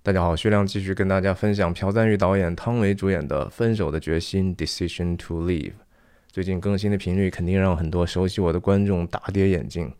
大家好，薛亮继续跟大家分享朴赞玉导演、汤唯主演的《分手的决心》（Decision to Leave）。最近更新的频率肯定让很多熟悉我的观众大跌眼镜，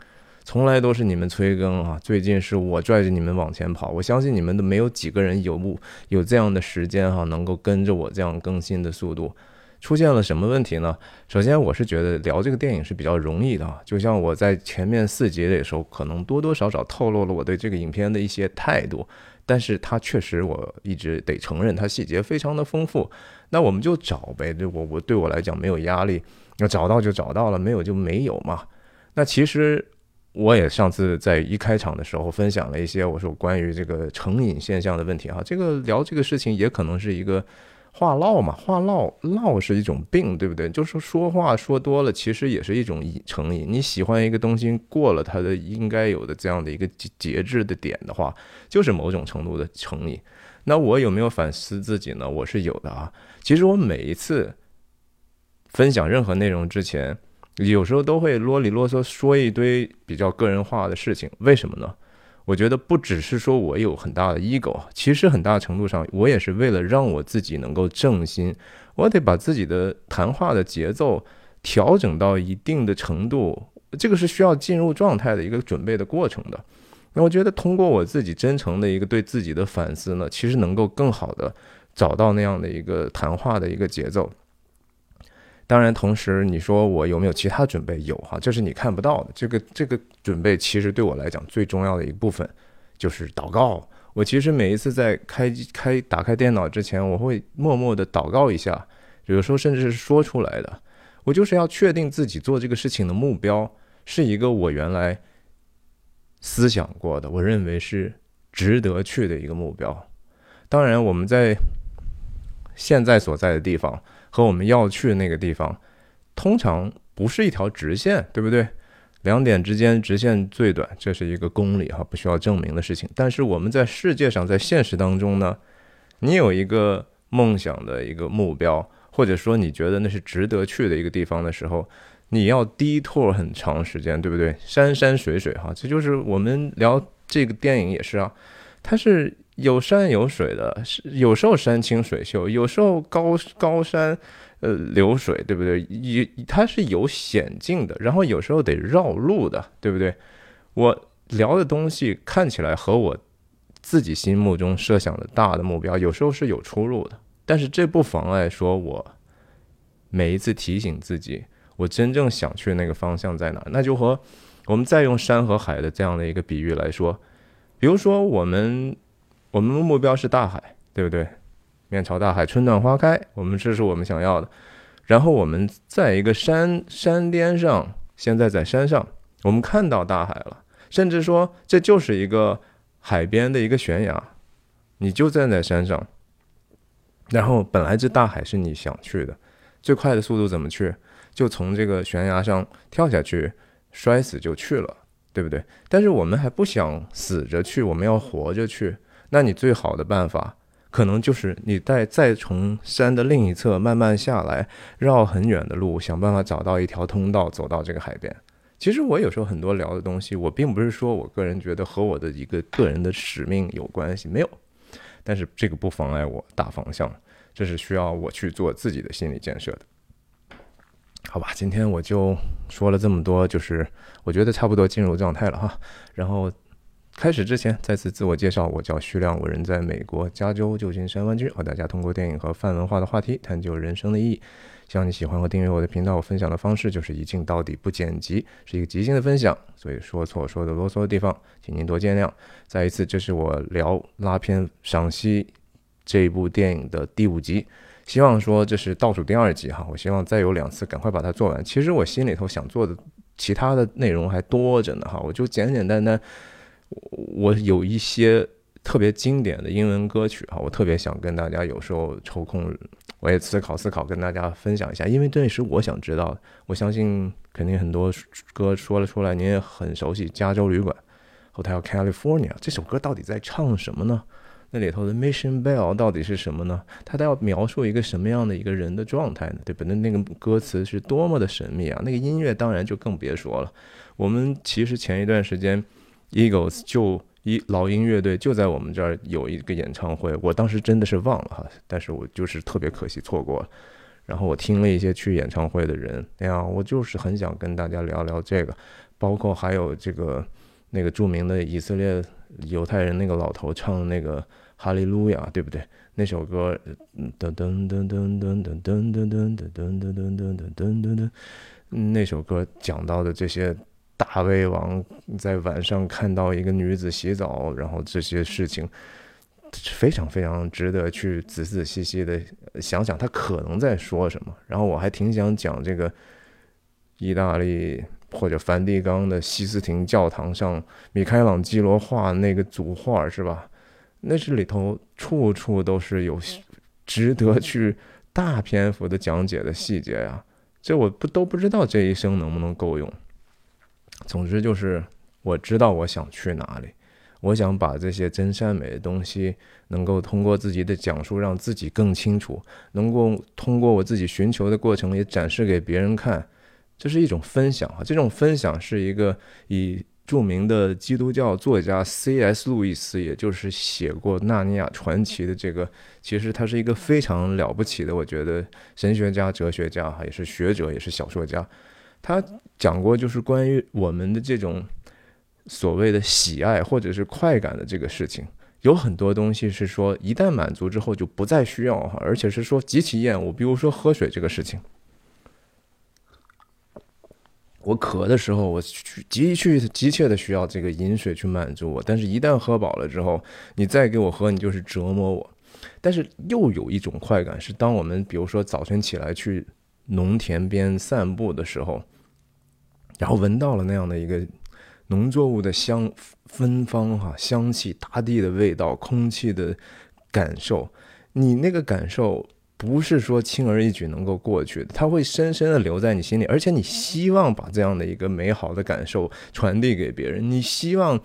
从来都是你们催更啊，最近是我拽着你们往前跑。我相信你们都没有几个人有不有这样的时间哈，能够跟着我这样更新的速度。出现了什么问题呢？首先，我是觉得聊这个电影是比较容易的啊，就像我在前面四集的时候，可能多多少少透露了我对这个影片的一些态度。但是它确实，我一直得承认，它细节非常的丰富。那我们就找呗，对我我对我来讲没有压力，要找到就找到了，没有就没有嘛。那其实我也上次在一开场的时候分享了一些我说关于这个成瘾现象的问题哈，这个聊这个事情也可能是一个。话唠嘛，话唠唠是一种病，对不对？就是说话说多了，其实也是一种成瘾。你喜欢一个东西，过了它的应该有的这样的一个节节制的点的话，就是某种程度的成瘾。那我有没有反思自己呢？我是有的啊。其实我每一次分享任何内容之前，有时候都会啰里啰嗦说一堆比较个人化的事情。为什么呢？我觉得不只是说我有很大的 ego，其实很大程度上我也是为了让我自己能够正心，我得把自己的谈话的节奏调整到一定的程度，这个是需要进入状态的一个准备的过程的。那我觉得通过我自己真诚的一个对自己的反思呢，其实能够更好的找到那样的一个谈话的一个节奏。当然，同时你说我有没有其他准备？有哈，这是你看不到的。这个这个准备其实对我来讲最重要的一部分就是祷告。我其实每一次在开开打开电脑之前，我会默默的祷告一下，有时候甚至是说出来的。我就是要确定自己做这个事情的目标是一个我原来思想过的，我认为是值得去的一个目标。当然，我们在现在所在的地方。和我们要去的那个地方，通常不是一条直线，对不对？两点之间直线最短，这是一个公理哈，不需要证明的事情。但是我们在世界上，在现实当中呢，你有一个梦想的一个目标，或者说你觉得那是值得去的一个地方的时候，你要低拓很长时间，对不对？山山水水哈，这就是我们聊这个电影也是啊，它是。有山有水的，是有时候山清水秀，有时候高高山，呃，流水，对不对？也它是有险境的，然后有时候得绕路的，对不对？我聊的东西看起来和我自己心目中设想的大的目标，有时候是有出入的，但是这不妨碍说我每一次提醒自己，我真正想去那个方向在哪？那就和我们再用山和海的这样的一个比喻来说，比如说我们。我们的目标是大海，对不对？面朝大海，春暖花开，我们这是我们想要的。然后我们在一个山山巅上，现在在山上，我们看到大海了，甚至说这就是一个海边的一个悬崖，你就站在山上。然后本来这大海是你想去的，最快的速度怎么去？就从这个悬崖上跳下去，摔死就去了，对不对？但是我们还不想死着去，我们要活着去。那你最好的办法，可能就是你再再从山的另一侧慢慢下来，绕很远的路，想办法找到一条通道走到这个海边。其实我有时候很多聊的东西，我并不是说我个人觉得和我的一个个人的使命有关系，没有。但是这个不妨碍我大方向，这是需要我去做自己的心理建设的。好吧，今天我就说了这么多，就是我觉得差不多进入状态了哈，然后。开始之前，再次自我介绍，我叫徐亮，我人在美国加州旧金山湾区，和大家通过电影和泛文化的话题探究人生的意义。希望你喜欢和订阅我的频道。我分享的方式就是一镜到底，不剪辑，是一个即兴的分享，所以说错说的啰嗦的地方，请您多见谅。再一次，这是我聊拉片赏析这一部电影的第五集，希望说这是倒数第二集哈，我希望再有两次，赶快把它做完。其实我心里头想做的其他的内容还多着呢哈，我就简简单单。我有一些特别经典的英文歌曲哈，我特别想跟大家有时候抽空，我也思考思考，跟大家分享一下，因为这也是我想知道的。我相信肯定很多歌说了出来，您也很熟悉，《加州旅馆》（Hotel California） 这首歌到底在唱什么呢？那里头的 Mission Bell 到底是什么呢？它都要描述一个什么样的一个人的状态呢？对吧？那那个歌词是多么的神秘啊！那个音乐当然就更别说了。我们其实前一段时间。Eagles 就一老鹰乐队就在我们这儿有一个演唱会，我当时真的是忘了哈，但是我就是特别可惜错过了。然后我听了一些去演唱会的人，哎呀，我就是很想跟大家聊聊这个，包括还有这个那个著名的以色列犹太人那个老头唱的那个哈利路亚，对不对？那首歌噔噔噔噔噔噔噔噔噔噔噔噔噔噔噔噔噔，那首歌讲到的这些。大胃王在晚上看到一个女子洗澡，然后这些事情非常非常值得去仔仔细细的想想，他可能在说什么。然后我还挺想讲这个意大利或者梵蒂冈的西斯廷教堂上米开朗基罗画那个组画，是吧？那是里头处处都是有值得去大篇幅的讲解的细节呀。这我不都不知道这一生能不能够用。总之就是，我知道我想去哪里，我想把这些真善美的东西，能够通过自己的讲述让自己更清楚，能够通过我自己寻求的过程也展示给别人看，这是一种分享啊。这种分享是一个以著名的基督教作家 C.S. 路易斯，也就是写过《纳尼亚传奇》的这个，其实他是一个非常了不起的，我觉得神学家、哲学家哈，也是学者，也是小说家。他讲过，就是关于我们的这种所谓的喜爱或者是快感的这个事情，有很多东西是说一旦满足之后就不再需要，而且是说极其厌恶。比如说喝水这个事情，我渴的时候，我去急去急切的需要这个饮水去满足我，但是一旦喝饱了之后，你再给我喝，你就是折磨我。但是又有一种快感，是当我们比如说早晨起来去。农田边散步的时候，然后闻到了那样的一个农作物的香芬芳哈，香气、大地的味道、空气的感受，你那个感受不是说轻而易举能够过去的，它会深深的留在你心里，而且你希望把这样的一个美好的感受传递给别人，你希望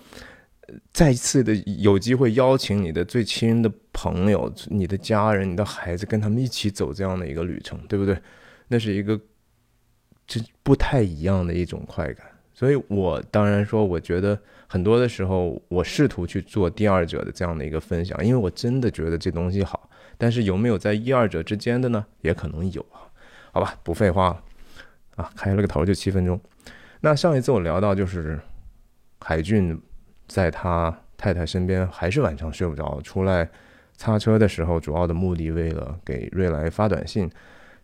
再次的有机会邀请你的最亲的朋友、你的家人、你的孩子跟他们一起走这样的一个旅程，对不对？那是一个是不太一样的一种快感，所以我当然说，我觉得很多的时候，我试图去做第二者的这样的一个分享，因为我真的觉得这东西好。但是有没有在一二者之间的呢？也可能有啊。好吧，不废话了啊，开了个头就七分钟。那上一次我聊到，就是海俊在他太太身边，还是晚上睡不着，出来擦车的时候，主要的目的为了给瑞来发短信。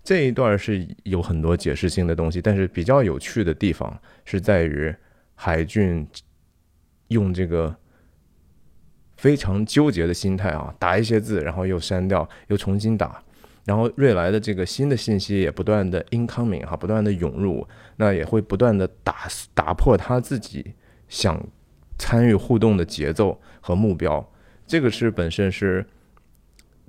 这一段是有很多解释性的东西，但是比较有趣的地方是在于海俊用这个非常纠结的心态啊，打一些字，然后又删掉，又重新打，然后瑞来的这个新的信息也不断的 incoming 哈，不断的涌入，那也会不断的打打破他自己想参与互动的节奏和目标，这个是本身是。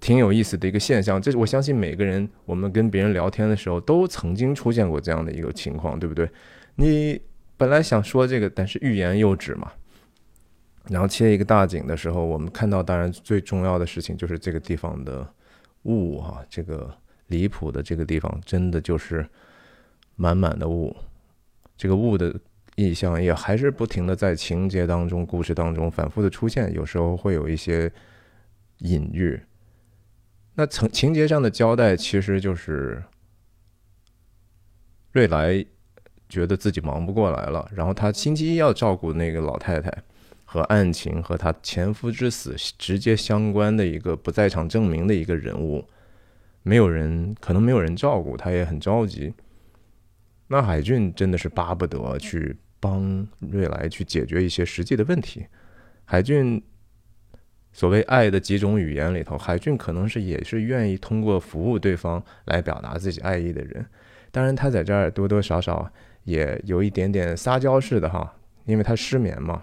挺有意思的一个现象，这是我相信每个人，我们跟别人聊天的时候都曾经出现过这样的一个情况，对不对？你本来想说这个，但是欲言又止嘛。然后切一个大景的时候，我们看到，当然最重要的事情就是这个地方的雾哈，这个离谱的这个地方真的就是满满的雾。这个雾的意象也还是不停的在情节当中、故事当中反复的出现，有时候会有一些隐喻。那情情节上的交代其实就是瑞来觉得自己忙不过来了，然后他星期一要照顾那个老太太，和案情和他前夫之死直接相关的一个不在场证明的一个人物，没有人可能没有人照顾他，也很着急。那海俊真的是巴不得去帮瑞来去解决一些实际的问题，海俊。所谓爱的几种语言里头，海俊可能是也是愿意通过服务对方来表达自己爱意的人。当然，他在这儿多多少少也有一点点撒娇式的哈，因为他失眠嘛，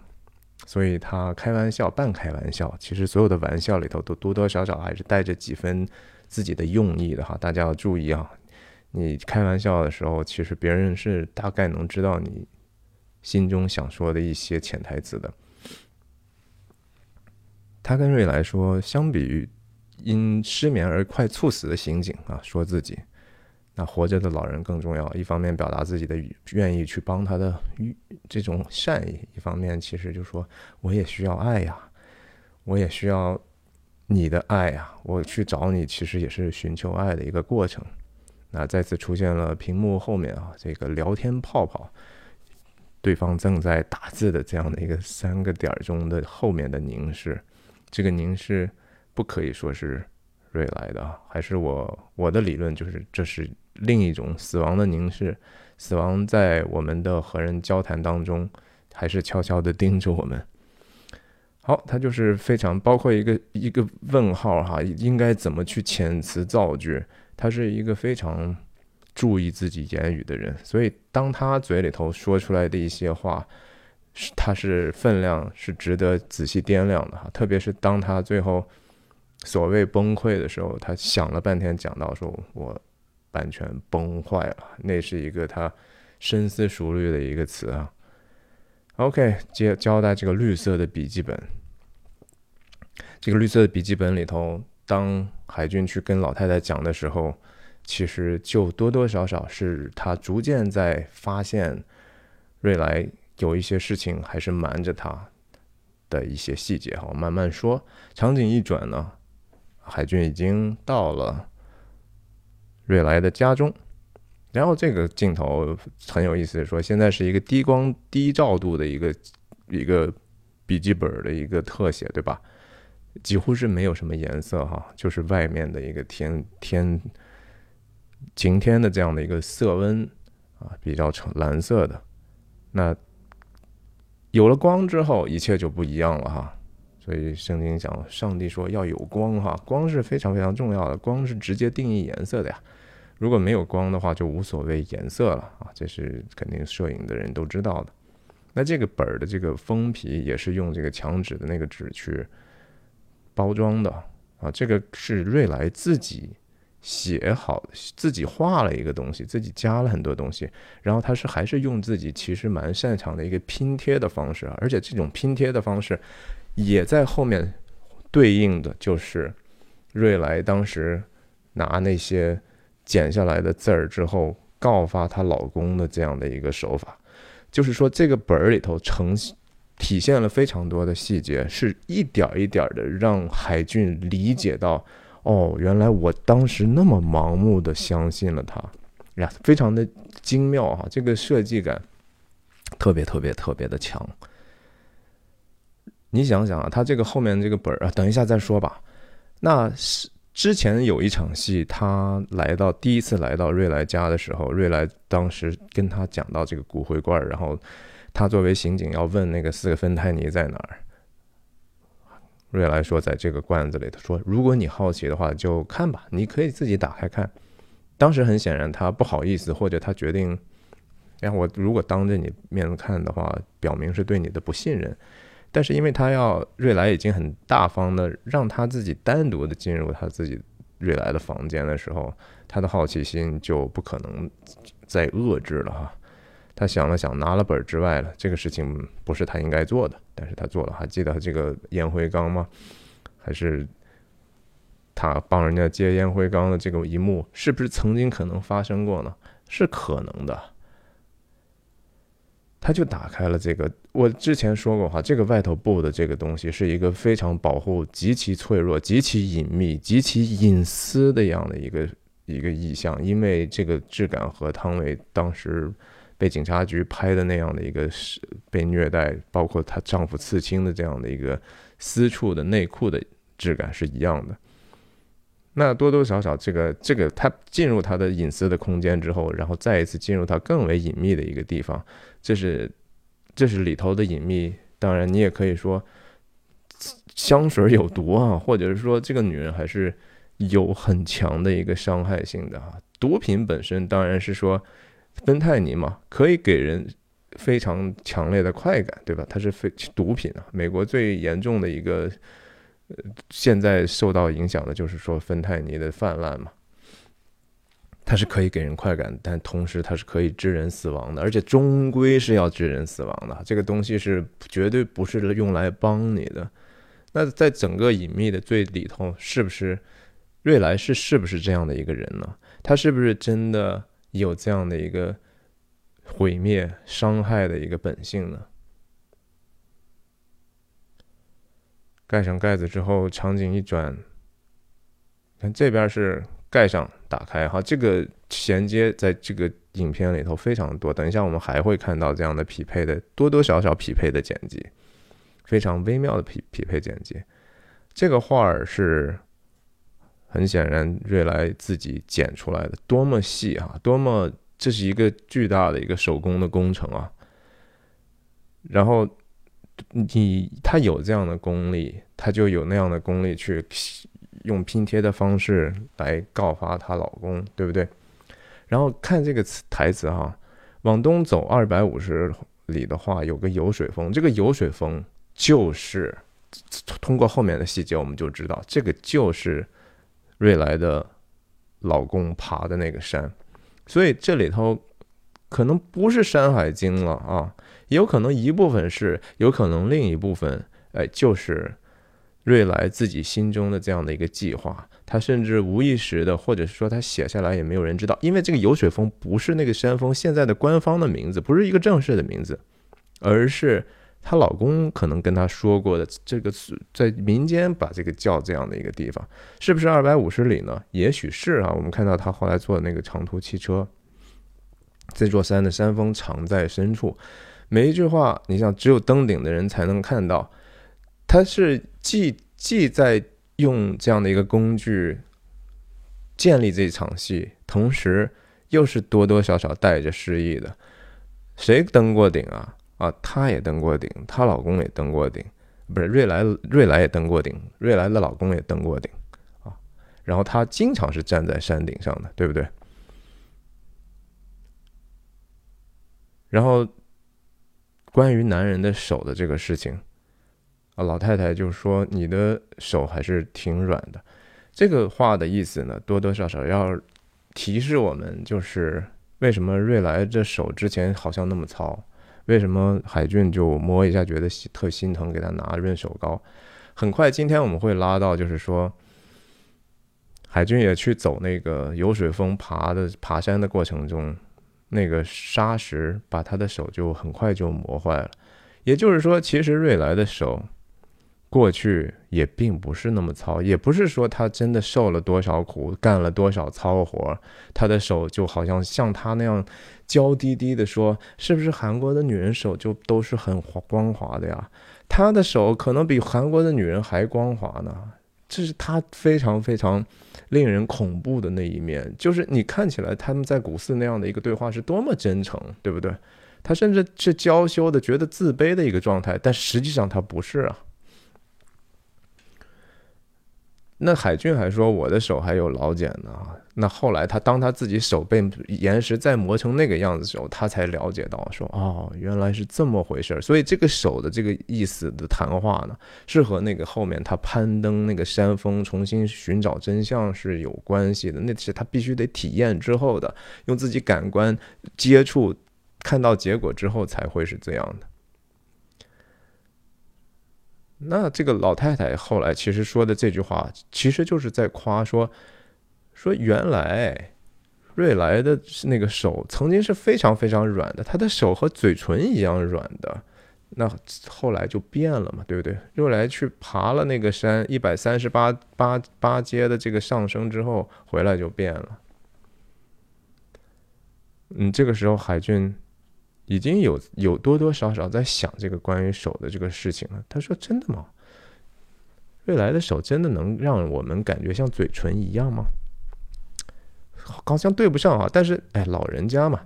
所以他开玩笑，半开玩笑。其实所有的玩笑里头都多多少少还是带着几分自己的用意的哈。大家要注意啊，你开玩笑的时候，其实别人是大概能知道你心中想说的一些潜台词的。他跟瑞来说，相比于因失眠而快猝死的刑警啊，说自己那活着的老人更重要。一方面表达自己的愿意去帮他的这种善意，一方面其实就说我也需要爱呀。我也需要你的爱呀！我去找你，其实也是寻求爱的一个过程。那再次出现了屏幕后面啊，这个聊天泡泡，对方正在打字的这样的一个三个点钟的后面的凝视，这个凝视不可以说是瑞来的，还是我我的理论就是这是另一种死亡的凝视，死亡在我们的和人交谈当中，还是悄悄的盯着我们。好，它就是非常包括一个一个问号哈，应该怎么去遣词造句？他是一个非常注意自己言语的人，所以当他嘴里头说出来的一些话，是他是分量是值得仔细掂量的哈。特别是当他最后所谓崩溃的时候，他想了半天，讲到说我完全崩坏了，那是一个他深思熟虑的一个词啊。OK，接交代这个绿色的笔记本。这个绿色的笔记本里头，当海军去跟老太太讲的时候，其实就多多少少是他逐渐在发现瑞来有一些事情还是瞒着他的一些细节哈。我慢慢说，场景一转呢，海军已经到了瑞来的家中，然后这个镜头很有意思，说现在是一个低光低照度的一个一个笔记本的一个特写，对吧？几乎是没有什么颜色哈，就是外面的一个天天晴天的这样的一个色温啊，比较橙蓝色的。那有了光之后，一切就不一样了哈。所以圣经讲，上帝说要有光哈，光是非常非常重要的，光是直接定义颜色的呀。如果没有光的话，就无所谓颜色了啊，这是肯定摄影的人都知道的。那这个本儿的这个封皮也是用这个墙纸的那个纸去。包装的啊，这个是瑞来自己写好，自己画了一个东西，自己加了很多东西，然后他是还是用自己其实蛮擅长的一个拼贴的方式，而且这种拼贴的方式也在后面对应的就是瑞来当时拿那些剪下来的字儿之后告发她老公的这样的一个手法，就是说这个本儿里头呈现。体现了非常多的细节，是一点一点的让海俊理解到，哦，原来我当时那么盲目的相信了他，呀，非常的精妙哈，这个设计感特别特别特别的强。你想想啊，他这个后面这个本儿啊，等一下再说吧。那是之前有一场戏，他来到第一次来到瑞来家的时候，瑞来当时跟他讲到这个骨灰罐，然后。他作为刑警要问那个四个芬太尼在哪儿，瑞来说在这个罐子里。他说：“如果你好奇的话，就看吧，你可以自己打开看。”当时很显然他不好意思，或者他决定，哎，我如果当着你面看的话，表明是对你的不信任。但是因为他要瑞来已经很大方的让他自己单独的进入他自己瑞来的房间的时候，他的好奇心就不可能再遏制了哈。他想了想，拿了本之外了。这个事情不是他应该做的，但是他做了。还记得这个烟灰缸吗？还是他帮人家接烟灰缸的这个一幕，是不是曾经可能发生过呢？是可能的。他就打开了这个。我之前说过哈，这个外头布的这个东西是一个非常保护、极其脆弱、极其隐秘、极其隐私的样的一个一个意象，因为这个质感和汤唯当时。被警察局拍的那样的一个是被虐待，包括她丈夫刺青的这样的一个私处的内裤的质感是一样的。那多多少少，这个这个她进入她的隐私的空间之后，然后再一次进入她更为隐秘的一个地方，这是这是里头的隐秘。当然，你也可以说香水有毒啊，或者是说这个女人还是有很强的一个伤害性的啊。毒品本身当然是说。芬太尼嘛，可以给人非常强烈的快感，对吧？它是非毒品啊。美国最严重的一个，呃，现在受到影响的就是说芬太尼的泛滥嘛。它是可以给人快感，但同时它是可以致人死亡的，而且终归是要致人死亡的。这个东西是绝对不是用来帮你的。那在整个隐秘的最里头，是不是瑞莱是是不是这样的一个人呢？他是不是真的？有这样的一个毁灭、伤害的一个本性呢？盖上盖子之后，场景一转，看这边是盖上打开哈，这个衔接在这个影片里头非常多。等一下我们还会看到这样的匹配的多多少少匹配的剪辑，非常微妙的匹匹配剪辑。这个画儿是很显然瑞来自己剪出来的，多么细啊，多么这是一个巨大的一个手工的工程啊。然后。你他有这样的功力，他就有那样的功力去用拼贴的方式来告发她老公，对不对？然后看这个词台词哈，往东走二百五十里的话，有个油水峰，这个油水峰就是通过后面的细节我们就知道，这个就是瑞来的老公爬的那个山，所以这里头可能不是《山海经》了啊。也有可能一部分是，有可能另一部分，哎，就是瑞来自己心中的这样的一个计划。他甚至无意识的，或者是说他写下来也没有人知道，因为这个有水峰不是那个山峰现在的官方的名字，不是一个正式的名字，而是她老公可能跟她说过的这个在民间把这个叫这样的一个地方，是不是二百五十里呢？也许是啊。我们看到他后来坐的那个长途汽车，这座山的山峰藏在深处。每一句话，你想只有登顶的人才能看到，他是既既在用这样的一个工具建立这场戏，同时又是多多少少带着诗意的。谁登过顶啊？啊，她也登过顶，她老公也登过顶，不是瑞来瑞来也登过顶，瑞来的老公也登过顶啊。然后她经常是站在山顶上的，对不对？然后。关于男人的手的这个事情，啊，老太太就说你的手还是挺软的。这个话的意思呢，多多少少要提示我们，就是为什么瑞来这手之前好像那么糙，为什么海俊就摸一下觉得特心疼，给他拿润手膏。很快，今天我们会拉到，就是说海俊也去走那个游水峰爬的爬山的过程中。那个沙石把他的手就很快就磨坏了，也就是说，其实瑞来的手过去也并不是那么糙，也不是说他真的受了多少苦，干了多少糙活，他的手就好像像他那样娇滴滴的说，是不是韩国的女人手就都是很光滑的呀？他的手可能比韩国的女人还光滑呢，这是他非常非常。令人恐怖的那一面，就是你看起来他们在古寺那样的一个对话是多么真诚，对不对？他甚至是娇羞的，觉得自卑的一个状态，但实际上他不是啊。那海俊还说我的手还有老茧呢。那后来他当他自己手被岩石再磨成那个样子的时候，他才了解到说哦，原来是这么回事儿。所以这个手的这个意思的谈话呢，是和那个后面他攀登那个山峰重新寻找真相是有关系的。那是他必须得体验之后的，用自己感官接触，看到结果之后才会是这样的。那这个老太太后来其实说的这句话，其实就是在夸说，说原来瑞来的那个手曾经是非常非常软的，他的手和嘴唇一样软的，那后来就变了嘛，对不对？瑞来去爬了那个山一百三十八八八阶的这个上升之后，回来就变了。嗯，这个时候海俊。已经有有多多少少在想这个关于手的这个事情了。他说：“真的吗？未来的手真的能让我们感觉像嘴唇一样吗？好像对不上啊。但是，哎，老人家嘛，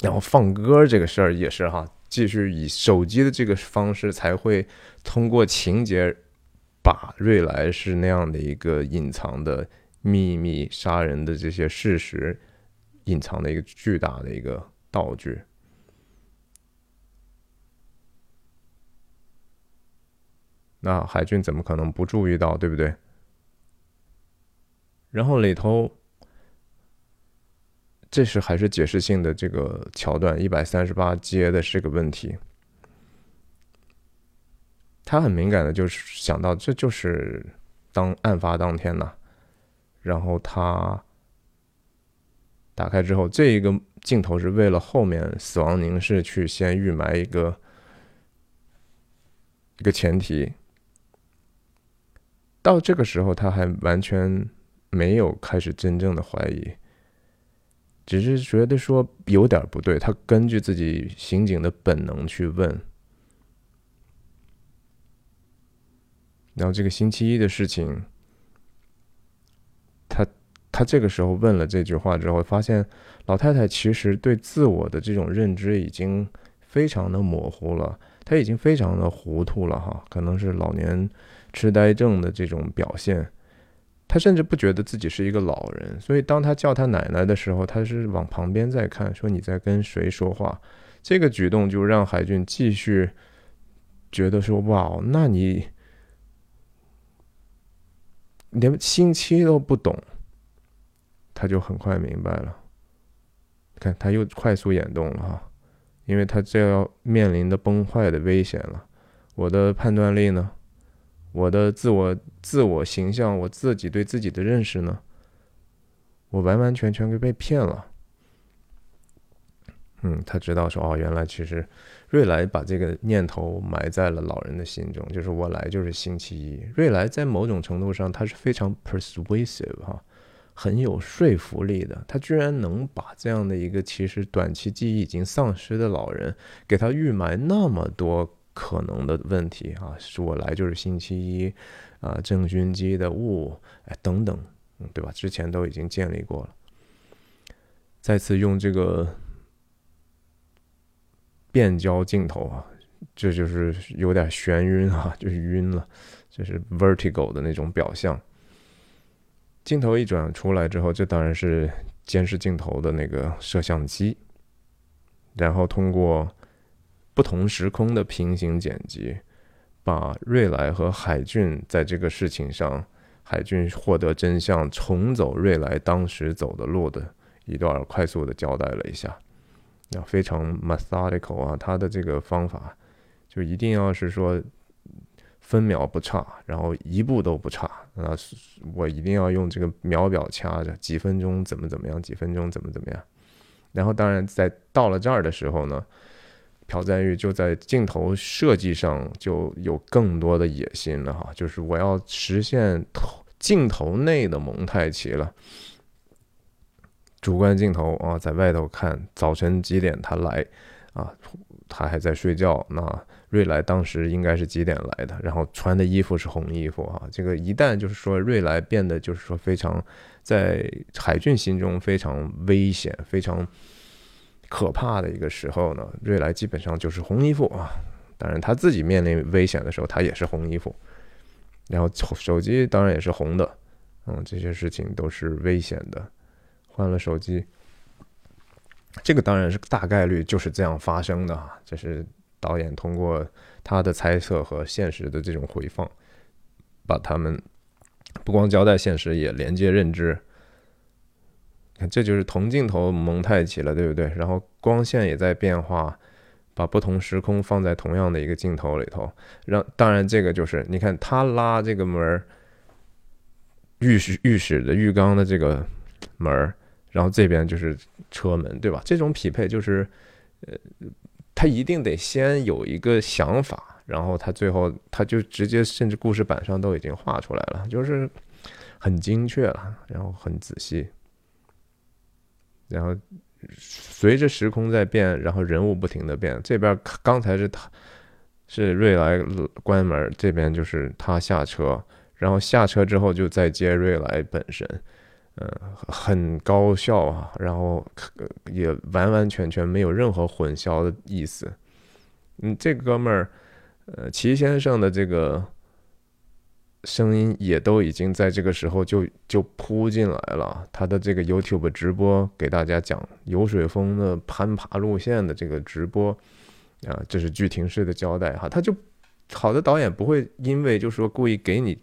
然后放歌这个事儿也是哈，继续以手机的这个方式才会通过情节把瑞来是那样的一个隐藏的秘密、杀人的这些事实隐藏的一个巨大的一个道具。”那海俊怎么可能不注意到，对不对？然后里头，这是还是解释性的这个桥段，一百三十八接的是个问题，他很敏感的，就是想到这就是当案发当天呐，然后他打开之后，这一个镜头是为了后面死亡凝视去先预埋一个一个前提。到这个时候，他还完全没有开始真正的怀疑，只是觉得说有点不对。他根据自己刑警的本能去问。然后这个星期一的事情，他他这个时候问了这句话之后，发现老太太其实对自我的这种认知已经非常的模糊了，她已经非常的糊涂了哈，可能是老年痴呆症的这种表现。他甚至不觉得自己是一个老人，所以当他叫他奶奶的时候，他是往旁边在看，说你在跟谁说话？这个举动就让海俊继续觉得说哇，那你。连星期都不懂，他就很快明白了。看，他又快速眼动了哈，因为他这要面临的崩坏的危险了。我的判断力呢？我的自我自我形象，我自己对自己的认识呢？我完完全全给被骗了。嗯，他知道说哦，原来其实。瑞来把这个念头埋在了老人的心中，就是我来就是星期一。瑞来在某种程度上，他是非常 persuasive 哈，很有说服力的。他居然能把这样的一个其实短期记忆已经丧失的老人，给他预埋那么多可能的问题啊，是我来就是星期一啊，郑勋基的雾哎等等，对吧？之前都已经建立过了，再次用这个。变焦镜头啊，这就是有点眩晕啊，就是晕了，就是 vertigo 的那种表象。镜头一转出来之后，这当然是监视镜头的那个摄像机，然后通过不同时空的平行剪辑，把瑞来和海俊在这个事情上，海俊获得真相，重走瑞来当时走的路的一段快速的交代了一下。那非常 methodical 啊，他的这个方法就一定要是说分秒不差，然后一步都不差啊！我一定要用这个秒表掐着，几分钟怎么怎么样，几分钟怎么怎么样。然后当然在到了这儿的时候呢，朴赞玉就在镜头设计上就有更多的野心了哈，就是我要实现头镜头内的蒙太奇了。主观镜头啊，在外头看，早晨几点他来，啊，他还在睡觉。那瑞来当时应该是几点来的？然后穿的衣服是红衣服啊。这个一旦就是说瑞来变得就是说非常在海俊心中非常危险、非常可怕的一个时候呢，瑞来基本上就是红衣服啊。当然他自己面临危险的时候，他也是红衣服。然后手机当然也是红的，嗯，这些事情都是危险的。换了手机，这个当然是大概率就是这样发生的啊。这是导演通过他的猜测和现实的这种回放，把他们不光交代现实，也连接认知。看，这就是同镜头蒙太奇了，对不对？然后光线也在变化，把不同时空放在同样的一个镜头里头，让当然这个就是你看他拉这个门儿浴室浴室的浴缸的这个门儿。然后这边就是车门，对吧？这种匹配就是，呃，他一定得先有一个想法，然后他最后他就直接甚至故事板上都已经画出来了，就是很精确了，然后很仔细，然后随着时空在变，然后人物不停的变。这边刚才是他是瑞来关门，这边就是他下车，然后下车之后就再接瑞来本身。嗯，很高效啊，然后也完完全全没有任何混淆的意思。嗯，这哥们儿，呃，齐先生的这个声音也都已经在这个时候就就扑进来了。他的这个 YouTube 直播给大家讲游水峰的攀爬路线的这个直播啊，这是剧情式的交代哈。他就好的导演不会因为就说故意给你。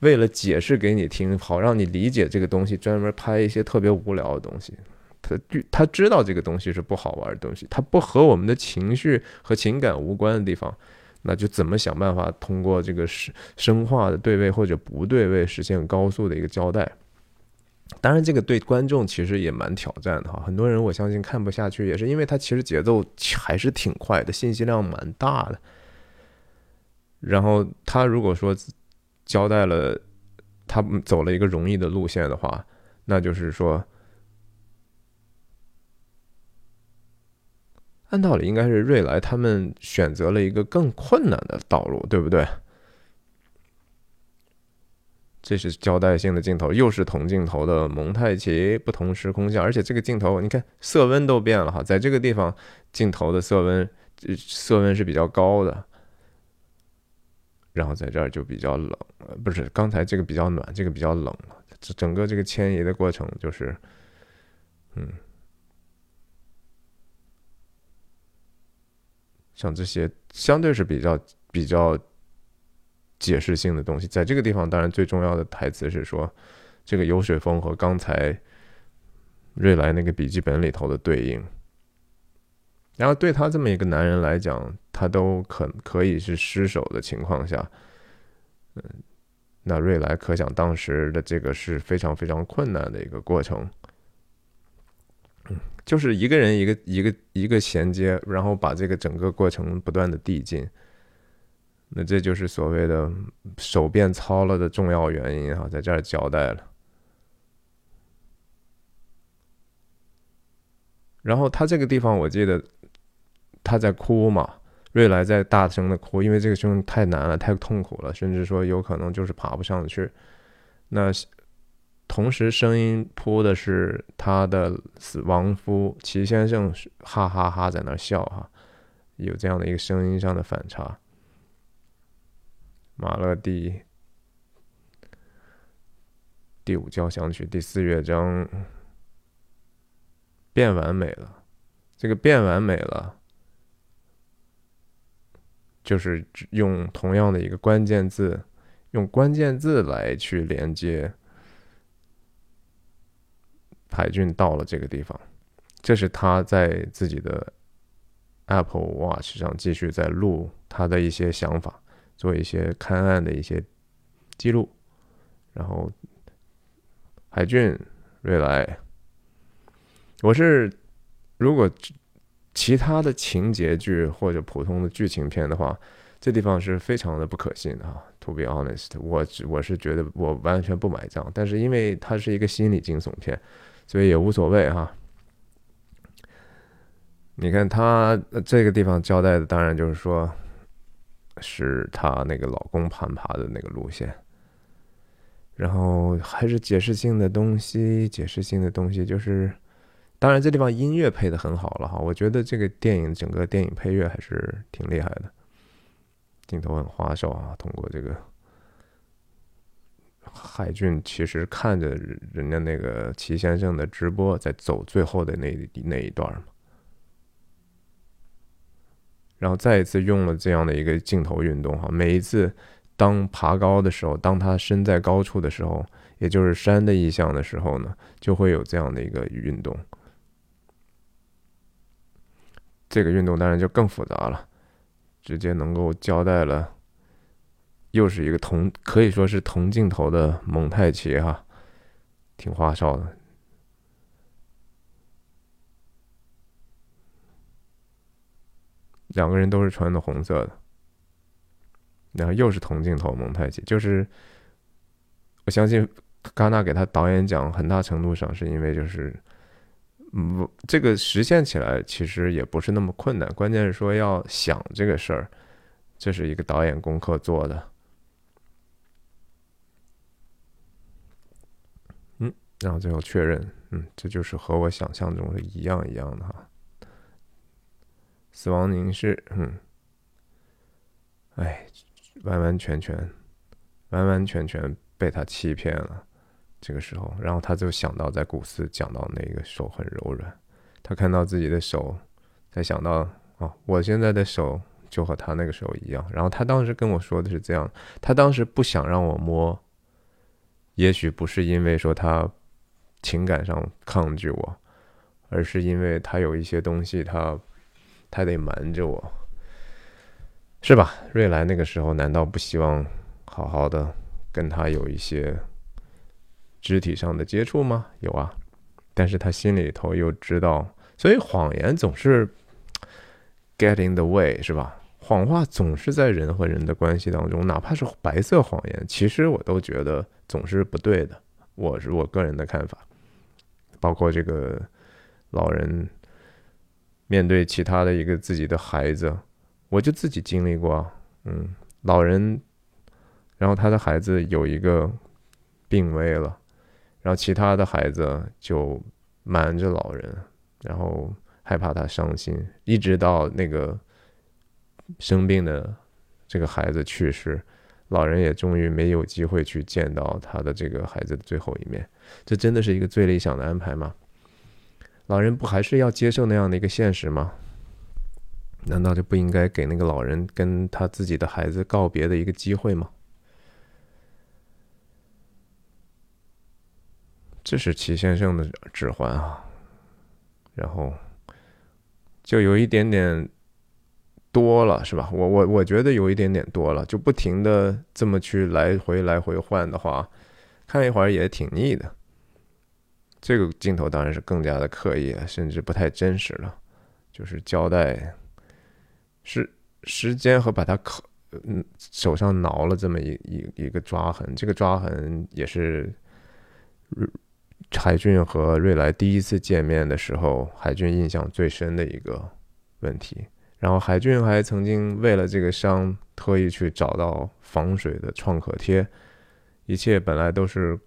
为了解释给你听，好让你理解这个东西，专门拍一些特别无聊的东西。他他知道这个东西是不好玩的东西，他不和我们的情绪和情感无关的地方，那就怎么想办法通过这个生生化的对位或者不对位实现高速的一个交代。当然，这个对观众其实也蛮挑战的哈。很多人我相信看不下去，也是因为它其实节奏还是挺快的，信息量蛮大的。然后他如果说。交代了他走了一个容易的路线的话，那就是说，按道理应该是瑞莱他们选择了一个更困难的道路，对不对？这是交代性的镜头，又是同镜头的蒙太奇，不同时空下，而且这个镜头你看色温都变了哈，在这个地方镜头的色温色温是比较高的，然后在这儿就比较冷，不是刚才这个比较暖，这个比较冷，这整个这个迁移的过程就是，嗯，像这些相对是比较比较。解释性的东西，在这个地方，当然最重要的台词是说，这个油水风和刚才瑞来那个笔记本里头的对应。然后对他这么一个男人来讲，他都可可以是失手的情况下，嗯，那瑞来可想当时的这个是非常非常困难的一个过程。就是一个人一个一个一个衔接，然后把这个整个过程不断的递进。那这就是所谓的手变糙了的重要原因啊，在这儿交代了。然后他这个地方，我记得他在哭嘛，瑞来在大声的哭，因为这个兄弟太难了，太痛苦了，甚至说有可能就是爬不上去。那同时声音铺的是他的死亡夫齐先生，哈哈哈在那笑哈，有这样的一个声音上的反差。马勒第第五交响曲第四乐章变完美了，这个变完美了，就是用同样的一个关键字，用关键字来去连接。海俊到了这个地方，这是他在自己的 Apple Watch 上继续在录他的一些想法。做一些勘案的一些记录，然后海俊瑞来，我是如果其他的情节剧或者普通的剧情片的话，这地方是非常的不可信的哈。To be honest，我我是觉得我完全不买账，但是因为它是一个心理惊悚片，所以也无所谓哈。你看他这个地方交代的，当然就是说。是她那个老公攀爬的那个路线，然后还是解释性的东西，解释性的东西就是，当然这地方音乐配的很好了哈，我觉得这个电影整个电影配乐还是挺厉害的，镜头很花哨啊，通过这个海俊其实看着人家那个齐先生的直播，在走最后的那那一段嘛。然后再一次用了这样的一个镜头运动哈，每一次当爬高的时候，当他身在高处的时候，也就是山的意象的时候呢，就会有这样的一个运动。这个运动当然就更复杂了，直接能够交代了，又是一个同可以说是同镜头的蒙太奇哈，挺花哨的。两个人都是穿的红色的，然后又是同镜头蒙太奇，就是我相信戛纳给他导演奖，很大程度上是因为就是，嗯，这个实现起来其实也不是那么困难，关键是说要想这个事儿，这是一个导演功课做的，嗯，然后最后确认，嗯，这就是和我想象中是一样一样的哈。死亡凝视，嗯，哎，完完全全，完完全全被他欺骗了。这个时候，然后他就想到在古斯讲到那个手很柔软，他看到自己的手，才想到哦，我现在的手就和他那个时候一样。然后他当时跟我说的是这样，他当时不想让我摸，也许不是因为说他情感上抗拒我，而是因为他有一些东西他。他得瞒着我，是吧？瑞来那个时候难道不希望好好的跟他有一些肢体上的接触吗？有啊，但是他心里头又知道，所以谎言总是 get in the way，是吧？谎话总是在人和人的关系当中，哪怕是白色谎言，其实我都觉得总是不对的。我是我个人的看法，包括这个老人面对其他的一个自己的孩子，我就自己经历过，嗯，老人，然后他的孩子有一个病危了，然后其他的孩子就瞒着老人，然后害怕他伤心，一直到那个。生病的这个孩子去世，老人也终于没有机会去见到他的这个孩子的最后一面。这真的是一个最理想的安排吗？老人不还是要接受那样的一个现实吗？难道就不应该给那个老人跟他自己的孩子告别的一个机会吗？这是齐先生的指环啊，然后就有一点点。多了是吧？我我我觉得有一点点多了，就不停的这么去来回来回换的话，看一会儿也挺腻的。这个镜头当然是更加的刻意，甚至不太真实了，就是交代是时间和把他口嗯手上挠了这么一一一个抓痕，这个抓痕也是海俊和瑞来第一次见面的时候，海俊印象最深的一个问题。然后海俊还曾经为了这个伤特意去找到防水的创可贴，一切本来都是，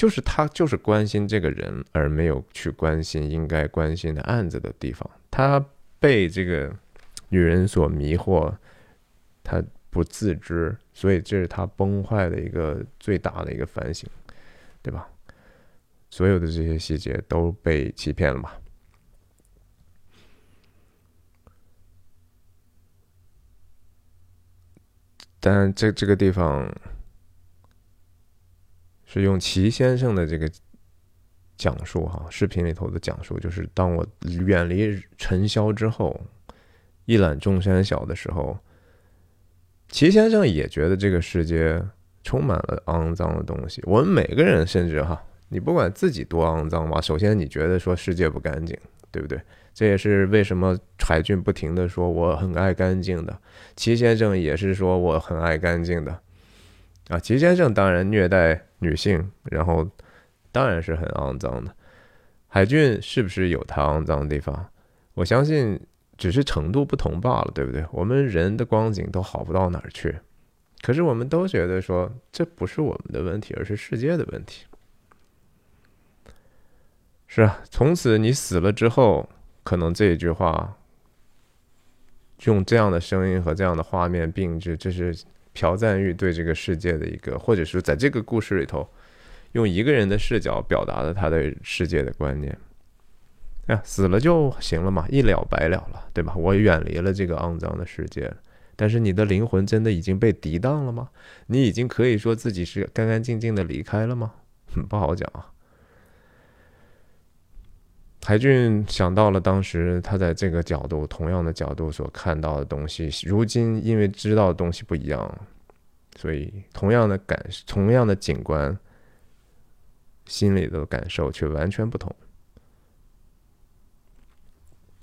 就是他就是关心这个人，而没有去关心应该关心的案子的地方。他被这个女人所迷惑，他不自知，所以这是他崩坏的一个最大的一个反省，对吧？所有的这些细节都被欺骗了嘛？但这这个地方是用齐先生的这个讲述哈，视频里头的讲述，就是当我远离尘嚣之后，一览众山小的时候，齐先生也觉得这个世界充满了肮脏的东西。我们每个人，甚至哈，你不管自己多肮脏吧，首先你觉得说世界不干净，对不对？这也是为什么海俊不停的说我很爱干净的，齐先生也是说我很爱干净的，啊，齐先生当然虐待女性，然后当然是很肮脏的。海俊是不是有他肮脏的地方？我相信只是程度不同罢了，对不对？我们人的光景都好不到哪儿去，可是我们都觉得说这不是我们的问题，而是世界的问题。是啊，从此你死了之后。可能这一句话，用这样的声音和这样的画面并置，这是朴赞玉对这个世界的一个，或者是在这个故事里头，用一个人的视角表达了他的世界的观念。哎，死了就行了嘛，一了百了了，对吧？我远离了这个肮脏的世界，但是你的灵魂真的已经被涤荡了吗？你已经可以说自己是干干净净的离开了吗？不好讲啊。台俊想到了当时他在这个角度、同样的角度所看到的东西，如今因为知道的东西不一样，所以同样的感、同样的景观，心里的感受却完全不同。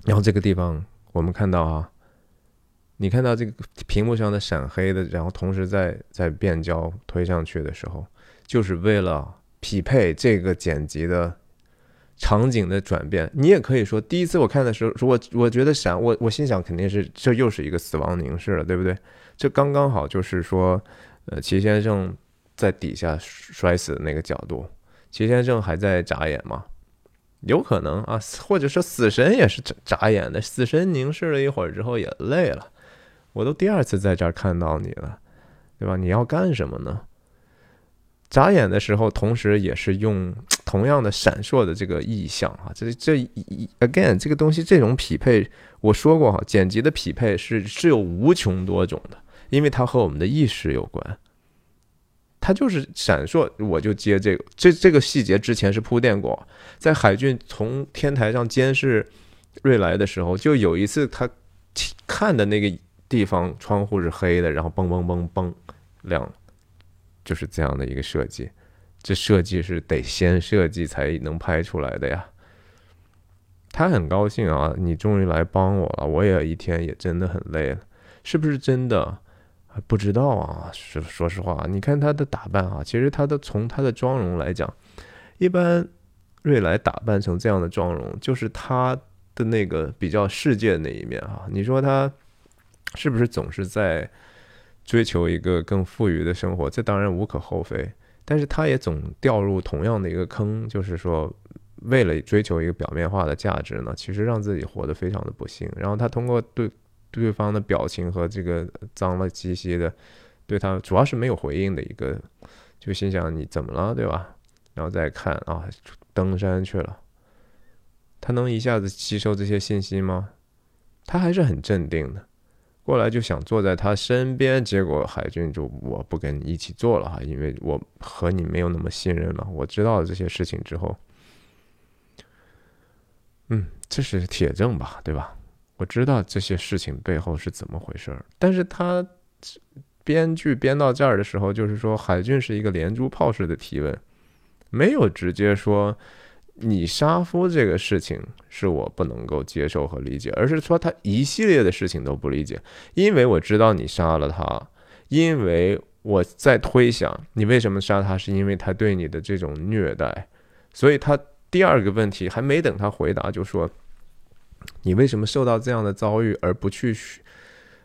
然后这个地方，我们看到啊，你看到这个屏幕上的闪黑的，然后同时在在变焦推上去的时候，就是为了匹配这个剪辑的。场景的转变，你也可以说，第一次我看的时候，我我觉得闪，我我心想肯定是这又是一个死亡凝视了，对不对？这刚刚好就是说，呃，齐先生在底下摔死的那个角度，齐先生还在眨眼吗？有可能啊，或者说死神也是眨眨眼的，死神凝视了一会儿之后也累了，我都第二次在这儿看到你了，对吧？你要干什么呢？眨眼的时候，同时也是用同样的闪烁的这个意象啊，这这 again 这个东西这种匹配，我说过哈，剪辑的匹配是是有无穷多种的，因为它和我们的意识有关。它就是闪烁，我就接这个，这这个细节之前是铺垫过，在海俊从天台上监视瑞来的时候，就有一次他看的那个地方窗户是黑的，然后嘣嘣嘣嘣亮。就是这样的一个设计，这设计是得先设计才能拍出来的呀。他很高兴啊，你终于来帮我了，我也一天也真的很累了，是不是真的？不知道啊，说说实话，你看他的打扮啊，其实他的从他的妆容来讲，一般瑞来打扮成这样的妆容，就是他的那个比较世界的那一面啊。你说他是不是总是在追求一个更富裕的生活？这当然无可厚非，但是他也总掉入同样的一个坑，就是说为了追求一个表面化的价值呢，其实让自己活得非常的不幸。然后他通过对。对方的表情和这个脏了兮兮的，对他主要是没有回应的一个，就心想你怎么了，对吧？然后再看啊，登山去了，他能一下子吸收这些信息吗？他还是很镇定的，过来就想坐在他身边，结果海军就我不跟你一起坐了哈，因为我和你没有那么信任了。我知道了这些事情之后，嗯，这是铁证吧，对吧？我知道这些事情背后是怎么回事儿，但是他编剧编到这儿的时候，就是说海俊是一个连珠炮式的提问，没有直接说你杀夫这个事情是我不能够接受和理解，而是说他一系列的事情都不理解，因为我知道你杀了他，因为我在推想你为什么杀他，是因为他对你的这种虐待，所以他第二个问题还没等他回答就说。你为什么受到这样的遭遇而不去，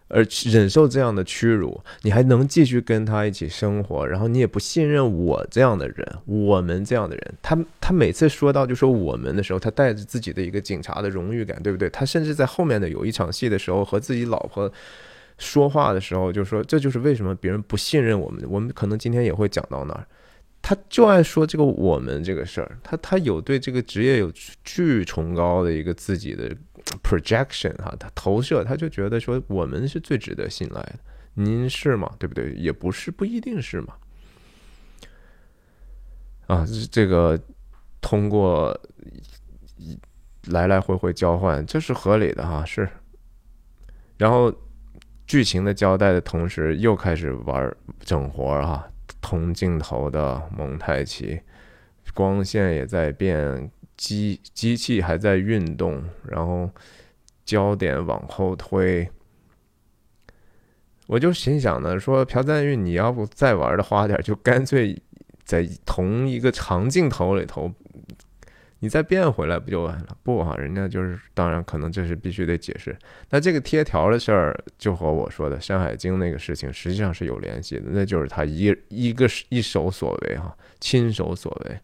而忍受这样的屈辱？你还能继续跟他一起生活？然后你也不信任我这样的人，我们这样的人。他他每次说到就说我们的时候，他带着自己的一个警察的荣誉感，对不对？他甚至在后面的有一场戏的时候和自己老婆说话的时候，就说这就是为什么别人不信任我们。我们可能今天也会讲到那儿。他就爱说这个我们这个事儿，他他有对这个职业有巨崇高的一个自己的 projection 哈，他投射，他就觉得说我们是最值得信赖的，您是吗？对不对？也不是，不一定是嘛。啊，这个通过来来回回交换，这是合理的哈，是。然后剧情的交代的同时，又开始玩整活哈。同镜头的蒙太奇，光线也在变，机机器还在运动，然后焦点往后推，我就心想呢，说朴赞玉，你要不再玩的花点，就干脆在同一个长镜头里头。你再变回来不就完了？不哈，人家就是，当然可能这是必须得解释。那这个贴条的事儿，就和我说的《山海经》那个事情实际上是有联系的，那就是他一一个一手所为哈，亲手所为。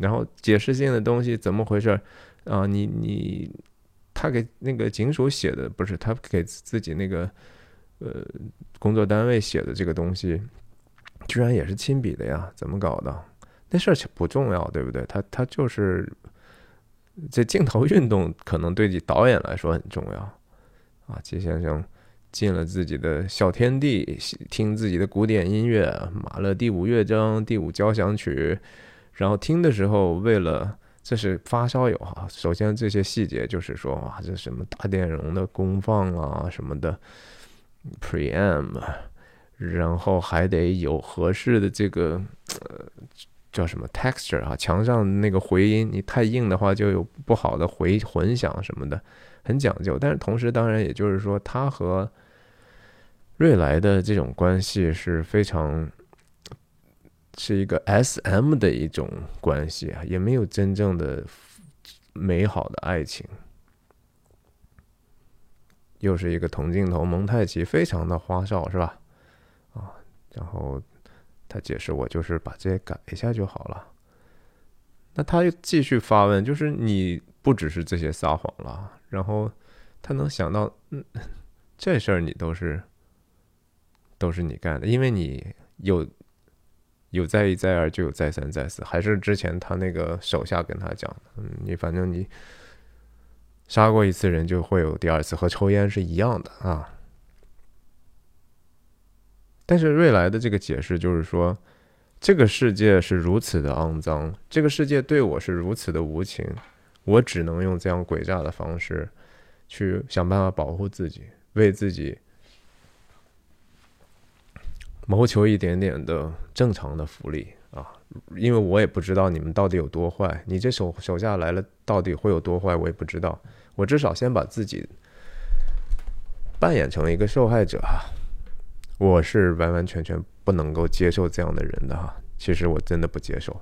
然后解释性的东西怎么回事啊？你你他给那个警署写的不是他给自己那个呃工作单位写的这个东西，居然也是亲笔的呀？怎么搞的？那事儿不重要，对不对？他他就是这镜头运动，可能对你导演来说很重要啊。季先生进了自己的小天地，听自己的古典音乐，马勒第五乐章、第五交响曲，然后听的时候，为了这是发烧友哈。首先这些细节就是说，哇，这什么大电容的功放啊什么的，preamp，然后还得有合适的这个呃。叫什么 texture 啊？墙上那个回音，你太硬的话就有不好的回混响什么的，很讲究。但是同时，当然也就是说，它和瑞来的这种关系是非常是一个 S.M 的一种关系啊，也没有真正的美好的爱情。又是一个同镜头蒙太奇，非常的花哨，是吧？啊，然后。他解释：“我就是把这些改一下就好了。”那他又继续发问：“就是你不只是这些撒谎了，然后他能想到，嗯，这事儿你都是都是你干的，因为你有有再一再二，就有再三再四，还是之前他那个手下跟他讲的，嗯，你反正你杀过一次人，就会有第二次，和抽烟是一样的啊。”但是瑞来的这个解释就是说，这个世界是如此的肮脏，这个世界对我是如此的无情，我只能用这样诡诈的方式，去想办法保护自己，为自己谋求一点点的正常的福利啊，因为我也不知道你们到底有多坏，你这手手下来了到底会有多坏，我也不知道。我至少先把自己扮演成一个受害者哈，我是完完全全不能够接受这样的人的哈，其实我真的不接受，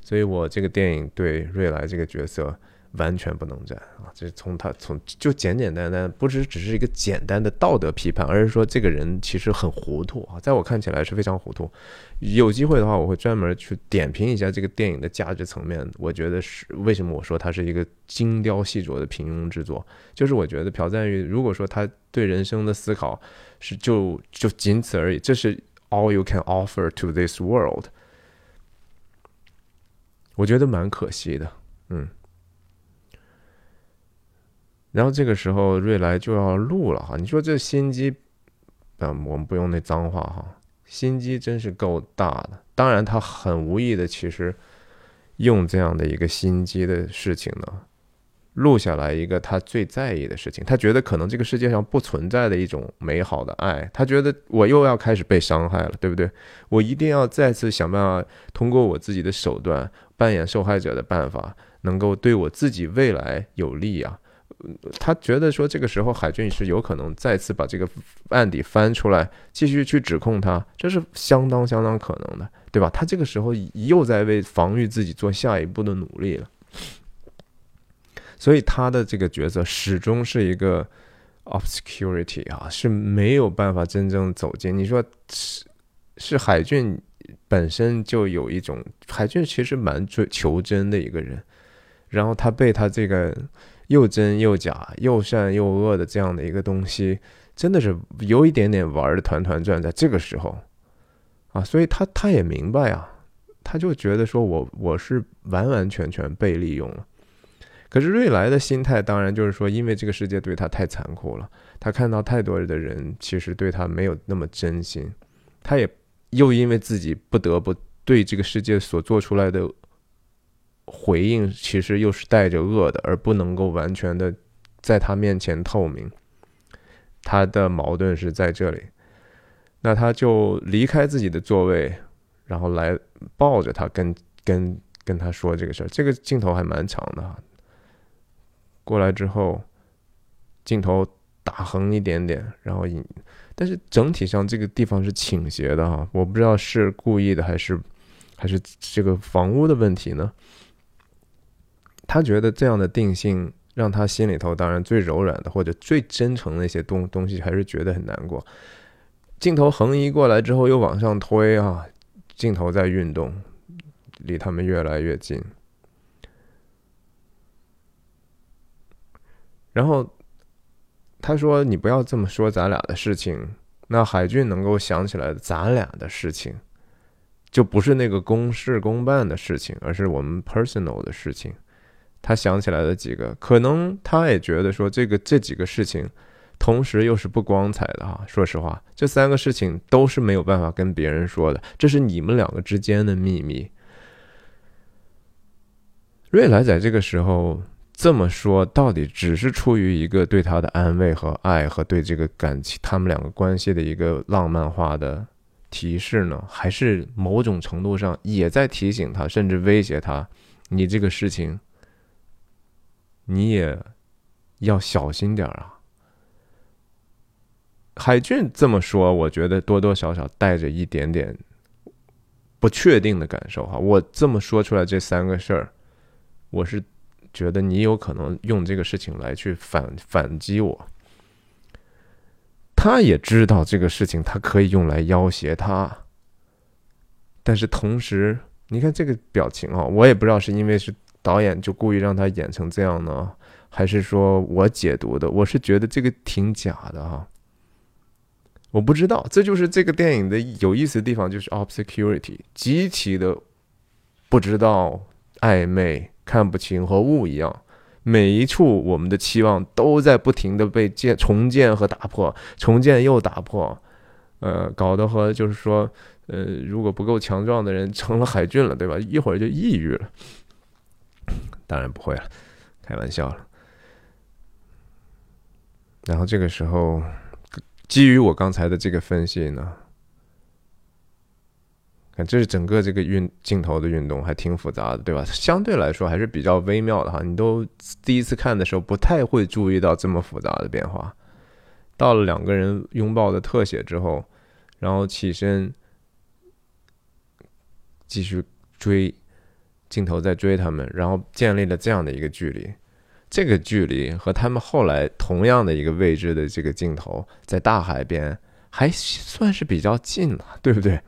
所以我这个电影对瑞来这个角色。完全不能战啊！这从他从就简简单单，不只只是一个简单的道德批判，而是说这个人其实很糊涂啊，在我看起来是非常糊涂。有机会的话，我会专门去点评一下这个电影的价值层面。我觉得是为什么我说它是一个精雕细琢的平庸之作，就是我觉得朴赞玉如果说他对人生的思考是就就仅此而已，这是 all you can offer to this world，我觉得蛮可惜的，嗯。然后这个时候，瑞来就要录了哈。你说这心机，嗯，我们不用那脏话哈。心机真是够大的。当然，他很无意的，其实用这样的一个心机的事情呢，录下来一个他最在意的事情。他觉得可能这个世界上不存在的一种美好的爱。他觉得我又要开始被伤害了，对不对？我一定要再次想办法，通过我自己的手段，扮演受害者的办法，能够对我自己未来有利啊。他觉得说，这个时候海军是有可能再次把这个案底翻出来，继续去指控他，这是相当相当可能的，对吧？他这个时候又在为防御自己做下一步的努力了，所以他的这个角色始终是一个 obscurity 啊，是没有办法真正走进。你说是是海俊本身就有一种海俊其实蛮追求真的一个人，然后他被他这个。又真又假，又善又恶的这样的一个东西，真的是有一点点玩的团团转。在这个时候，啊，所以他他也明白啊，他就觉得说我我是完完全全被利用了。可是瑞来的心态当然就是说，因为这个世界对他太残酷了，他看到太多的人其实对他没有那么真心，他也又因为自己不得不对这个世界所做出来的。回应其实又是带着恶的，而不能够完全的在他面前透明。他的矛盾是在这里，那他就离开自己的座位，然后来抱着他，跟跟跟他说这个事儿。这个镜头还蛮长的，过来之后，镜头打横一点点，然后引，但是整体上这个地方是倾斜的哈，我不知道是故意的还是还是这个房屋的问题呢？他觉得这样的定性让他心里头当然最柔软的或者最真诚的一些东东西还是觉得很难过。镜头横移过来之后又往上推啊，镜头在运动，离他们越来越近。然后他说：“你不要这么说咱俩的事情。”那海俊能够想起来咱俩的事情，就不是那个公事公办的事情，而是我们 personal 的事情。他想起来的几个，可能他也觉得说这个这几个事情，同时又是不光彩的哈。说实话，这三个事情都是没有办法跟别人说的，这是你们两个之间的秘密。瑞来在这个时候这么说，到底只是出于一个对他的安慰和爱，和对这个感情他们两个关系的一个浪漫化的提示呢？还是某种程度上也在提醒他，甚至威胁他，你这个事情？你也要小心点儿啊！海俊这么说，我觉得多多少少带着一点点不确定的感受哈。我这么说出来这三个事儿，我是觉得你有可能用这个事情来去反反击我。他也知道这个事情，他可以用来要挟他，但是同时，你看这个表情啊，我也不知道是因为是。导演就故意让他演成这样呢，还是说我解读的？我是觉得这个挺假的哈，我不知道。这就是这个电影的有意思的地方，就是 obscurity，极其的不知道、暧昧、看不清，和雾一样。每一处我们的期望都在不停的被建、重建和打破，重建又打破，呃，搞得和就是说，呃，如果不够强壮的人成了海俊了，对吧？一会儿就抑郁了。当然不会了，开玩笑了。然后这个时候，基于我刚才的这个分析呢，看，这是整个这个运镜头的运动还挺复杂的，对吧？相对来说还是比较微妙的哈。你都第一次看的时候不太会注意到这么复杂的变化。到了两个人拥抱的特写之后，然后起身继续追，镜头在追他们，然后建立了这样的一个距离。这个距离和他们后来同样的一个位置的这个镜头，在大海边还算是比较近了，对不对？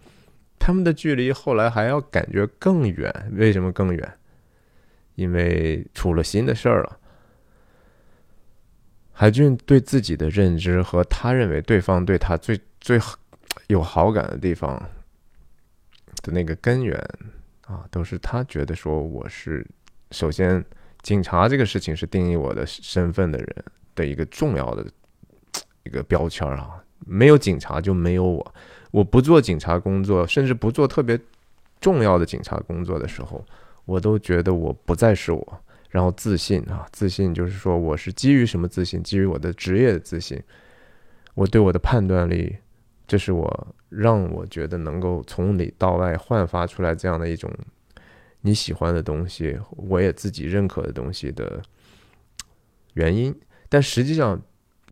他们的距离后来还要感觉更远，为什么更远？因为出了新的事儿了。海俊对自己的认知和他认为对方对他最最有好感的地方的那个根源啊，都是他觉得说我是首先警察这个事情是定义我的身份的人的一个重要的一个标签啊，没有警察就没有我。我不做警察工作，甚至不做特别重要的警察工作的时候，我都觉得我不再是我。然后自信啊，自信就是说我是基于什么自信？基于我的职业的自信，我对我的判断力，这是我让我觉得能够从里到外焕发出来这样的一种你喜欢的东西，我也自己认可的东西的原因。但实际上。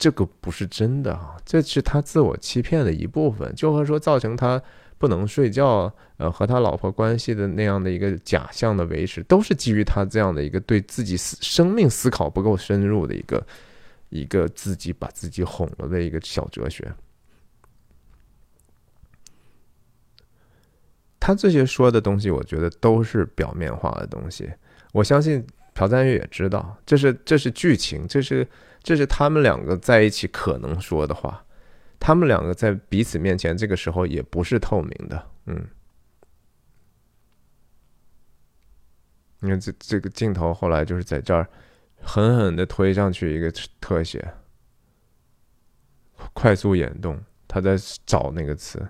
这个不是真的啊，这是他自我欺骗的一部分，就和说造成他不能睡觉，呃，和他老婆关系的那样的一个假象的维持，都是基于他这样的一个对自己思生命思考不够深入的一个一个自己把自己哄了的一个小哲学。他这些说的东西，我觉得都是表面化的东西。我相信朴赞玉也知道，这是这是剧情，这是。这是他们两个在一起可能说的话，他们两个在彼此面前这个时候也不是透明的，嗯。你看这这个镜头后来就是在这儿狠狠的推上去一个特写，快速眼动，他在找那个词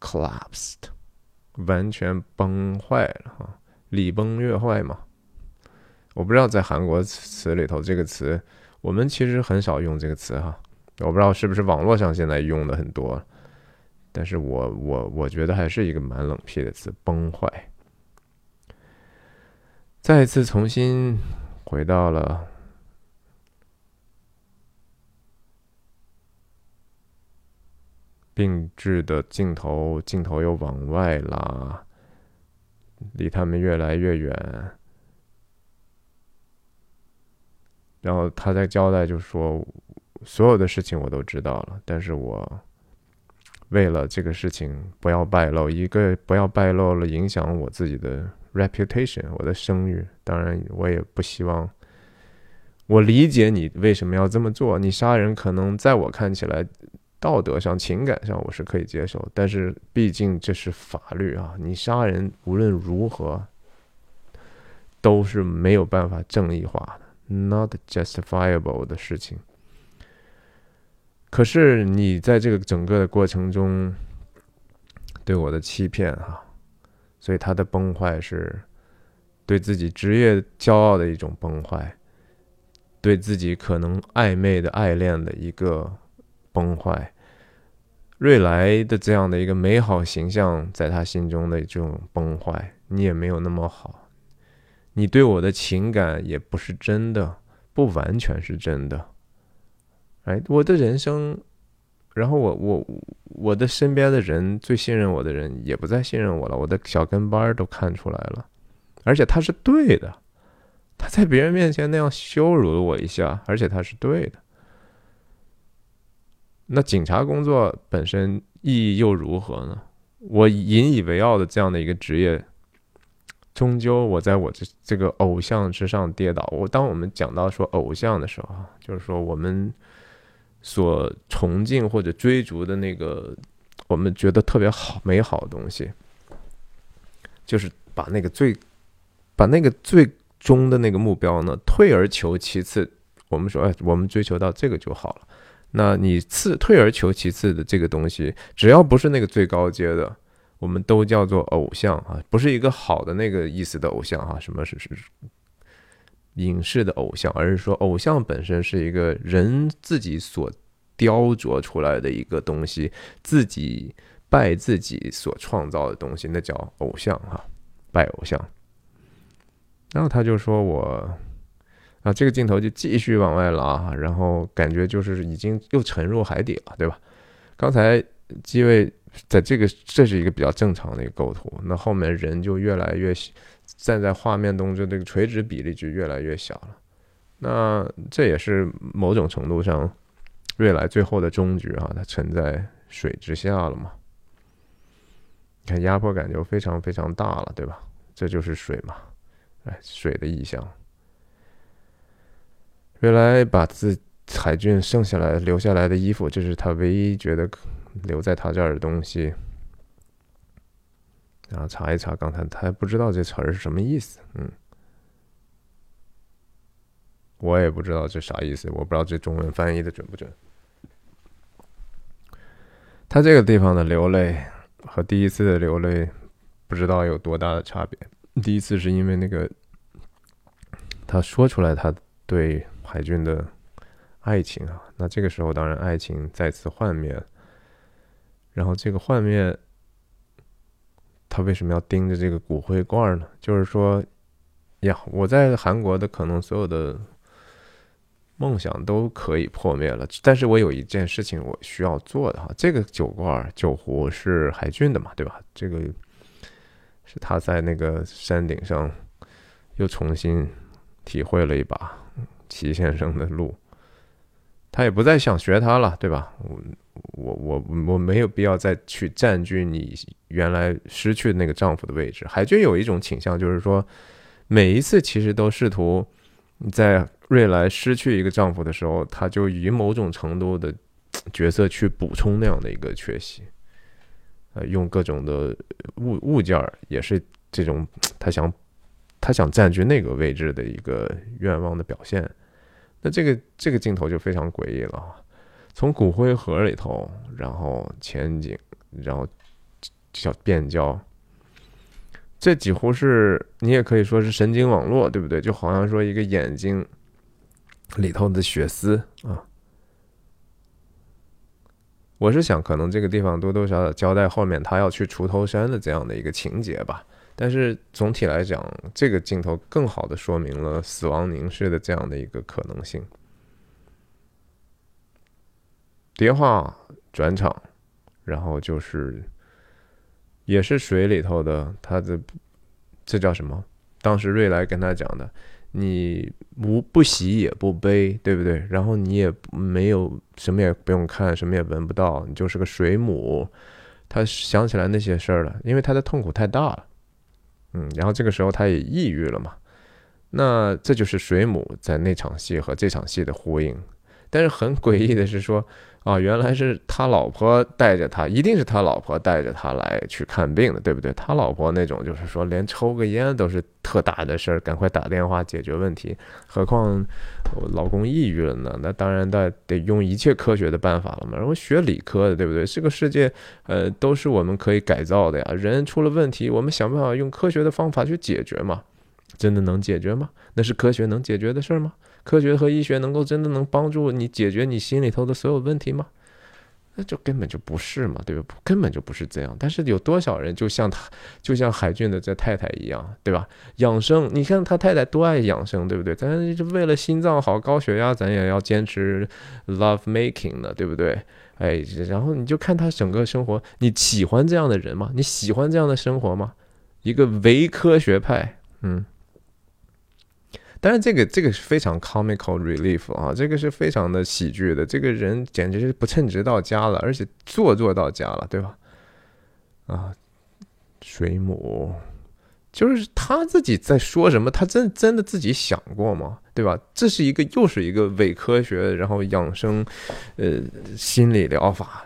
，collapsed，完全崩坏了哈，礼崩乐坏嘛。我不知道在韩国词里头这个词。我们其实很少用这个词哈，我不知道是不是网络上现在用的很多，但是我我我觉得还是一个蛮冷僻的词，崩坏。再一次重新回到了并置的镜头，镜头又往外拉，离他们越来越远。然后他在交代，就说所有的事情我都知道了，但是我为了这个事情不要败露，一个不要败露了，影响我自己的 reputation，我的声誉。当然，我也不希望。我理解你为什么要这么做。你杀人可能在我看起来，道德上、情感上我是可以接受，但是毕竟这是法律啊！你杀人无论如何都是没有办法正义化的。Not justifiable 的事情。可是你在这个整个的过程中对我的欺骗哈，所以他的崩坏是对自己职业骄傲的一种崩坏，对自己可能暧昧的爱恋的一个崩坏，瑞来的这样的一个美好形象在他心中的这种崩坏，你也没有那么好。你对我的情感也不是真的，不完全是真的。哎，我的人生，然后我我我的身边的人最信任我的人也不再信任我了，我的小跟班都看出来了，而且他是对的，他在别人面前那样羞辱了我一下，而且他是对的。那警察工作本身意义又如何呢？我引以为傲的这样的一个职业。终究，我在我这这个偶像之上跌倒。我当我们讲到说偶像的时候，就是说我们所崇敬或者追逐的那个，我们觉得特别好、美好的东西，就是把那个最把那个最终的那个目标呢，退而求其次。我们说，哎，我们追求到这个就好了。那你次退而求其次的这个东西，只要不是那个最高阶的。我们都叫做偶像啊，不是一个好的那个意思的偶像啊。什么是是影视的偶像，而是说偶像本身是一个人自己所雕琢出来的一个东西，自己拜自己所创造的东西，那叫偶像哈，拜偶像。然后他就说我啊，这个镜头就继续往外拉，然后感觉就是已经又沉入海底了，对吧？刚才机位在这个，这是一个比较正常的一个构图，那后面人就越来越站在画面中，就这个垂直比例就越来越小了。那这也是某种程度上，瑞来最后的终局啊，它沉在水之下了嘛？你看压迫感就非常非常大了，对吧？这就是水嘛，哎，水的意象。瑞来把自海俊剩下来留下来的衣服，这是他唯一觉得留在他这儿的东西。然后查一查，刚才他还不知道这词儿是什么意思，嗯。我也不知道这啥意思，我不知道这中文翻译的准不准。他这个地方的流泪和第一次的流泪，不知道有多大的差别。第一次是因为那个他说出来他对海军的爱情啊，那这个时候当然爱情再次幻灭。然后这个幻灭，他为什么要盯着这个骨灰罐呢？就是说，呀，我在韩国的可能所有的。梦想都可以破灭了，但是我有一件事情我需要做的哈，这个酒罐酒壶是海俊的嘛，对吧？这个是他在那个山顶上又重新体会了一把齐先生的路，他也不再想学他了，对吧？我我我我没有必要再去占据你原来失去那个丈夫的位置。海军有一种倾向，就是说每一次其实都试图在。瑞来失去一个丈夫的时候，他就以某种程度的角色去补充那样的一个缺席，呃，用各种的物物件儿，也是这种他想他想占据那个位置的一个愿望的表现。那这个这个镜头就非常诡异了，从骨灰盒里头，然后前景，然后叫变焦，这几乎是你也可以说是神经网络，对不对？就好像说一个眼睛。里头的血丝啊，我是想可能这个地方多多少少交代后面他要去锄头山的这样的一个情节吧。但是总体来讲，这个镜头更好的说明了死亡凝视的这样的一个可能性。叠化转场，然后就是也是水里头的他的这叫什么？当时瑞来跟他讲的。你无不喜也不悲，对不对？然后你也没有什么也不用看，什么也闻不到，你就是个水母。他想起来那些事儿了，因为他的痛苦太大了，嗯，然后这个时候他也抑郁了嘛。那这就是水母在那场戏和这场戏的呼应。但是很诡异的是说。啊，原来是他老婆带着他，一定是他老婆带着他来去看病的，对不对？他老婆那种就是说，连抽个烟都是特大的事儿，赶快打电话解决问题。何况我老公抑郁了呢？那当然得得用一切科学的办法了嘛。然后学理科的，对不对？这个世界，呃，都是我们可以改造的呀。人出了问题，我们想办法用科学的方法去解决嘛。真的能解决吗？那是科学能解决的事儿吗？科学和医学能够真的能帮助你解决你心里头的所有问题吗？那就根本就不是嘛，对吧？根本就不是这样。但是有多少人就像他，就像海俊的这太太一样，对吧？养生，你看他太太多爱养生，对不对？咱为了心脏好、高血压，咱也要坚持 love making 的，对不对？哎，然后你就看他整个生活，你喜欢这样的人吗？你喜欢这样的生活吗？一个唯科学派，嗯。但是，这个这个是非常 comical relief 啊，这个是非常的喜剧的。这个人简直是不称职到家了，而且做作到家了，对吧？啊，水母，就是他自己在说什么？他真真的自己想过吗？对吧？这是一个又是一个伪科学，然后养生，呃，心理疗法，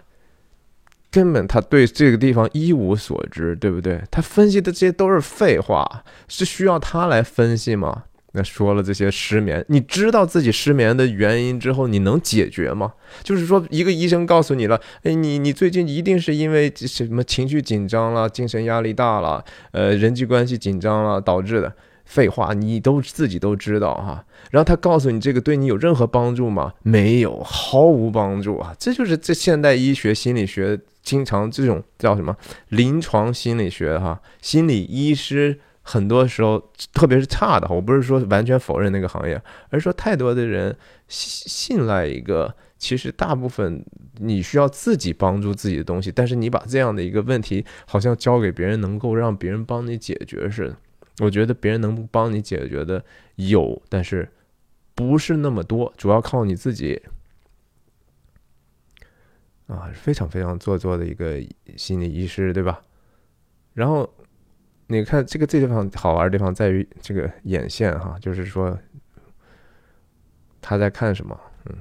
根本他对这个地方一无所知，对不对？他分析的这些都是废话，是需要他来分析吗？那说了这些失眠，你知道自己失眠的原因之后，你能解决吗？就是说，一个医生告诉你了，哎，你你最近一定是因为什么情绪紧张了，精神压力大了，呃，人际关系紧张了导致的。废话，你都自己都知道哈。然后他告诉你这个对你有任何帮助吗？没有，毫无帮助啊。这就是这现代医学心理学经常这种叫什么临床心理学哈，心理医师很多时候特别是差的，我不是说完全否认那个行业，而是说太多的人信信赖一个，其实大部分你需要自己帮助自己的东西，但是你把这样的一个问题好像交给别人，能够让别人帮你解决似的。我觉得别人能帮你解决的有，但是不是那么多，主要靠你自己。啊，非常非常做作的一个心理医师，对吧？然后你看这个这地方好玩的地方在于这个眼线哈，就是说他在看什么？嗯，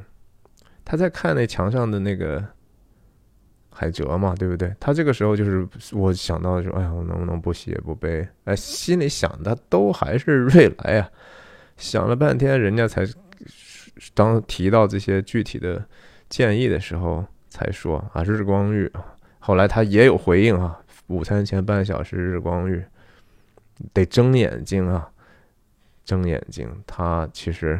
他在看那墙上的那个海蜇嘛，对不对？他这个时候就是我想到说，哎呀，我能不能不写不背？哎，心里想的都还是瑞来呀。想了半天，人家才当提到这些具体的建议的时候。才说啊，日光浴。后来他也有回应啊，午餐前半小时日光浴，得睁眼睛啊，睁眼睛。他其实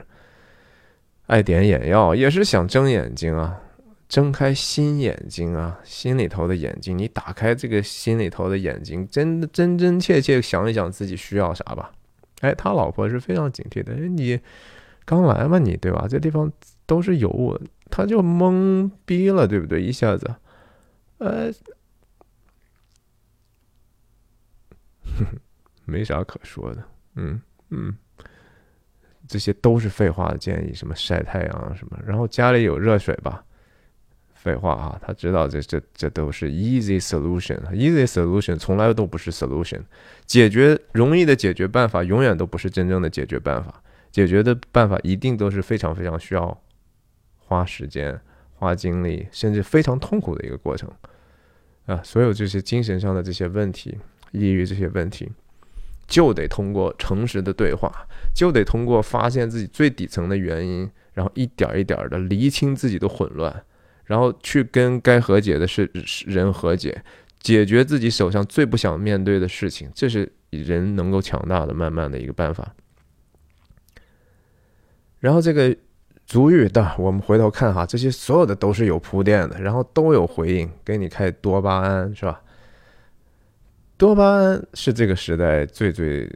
爱点眼药，也是想睁眼睛啊，睁开心眼睛啊，心里头的眼睛。你打开这个心里头的眼睛，真真真切切想一想自己需要啥吧。哎，他老婆是非常警惕的。你刚来嘛，你对吧？这地方都是油。他就懵逼了，对不对？一下子，呃，没啥可说的，嗯嗯，这些都是废话的建议，什么晒太阳啊什么，然后家里有热水吧？废话啊，他知道这这这都是 easy solution，easy solution 从来都不是 solution，解决容易的解决办法永远都不是真正的解决办法，解决的办法一定都是非常非常需要。花时间、花精力，甚至非常痛苦的一个过程啊！所有这些精神上的这些问题、抑郁这些问题，就得通过诚实的对话，就得通过发现自己最底层的原因，然后一点一点的厘清自己的混乱，然后去跟该和解的事人和解，解决自己手上最不想面对的事情。这是人能够强大的慢慢的一个办法。然后这个。足浴的，我们回头看哈，这些所有的都是有铺垫的，然后都有回应，给你开多巴胺是吧？多巴胺是这个时代最最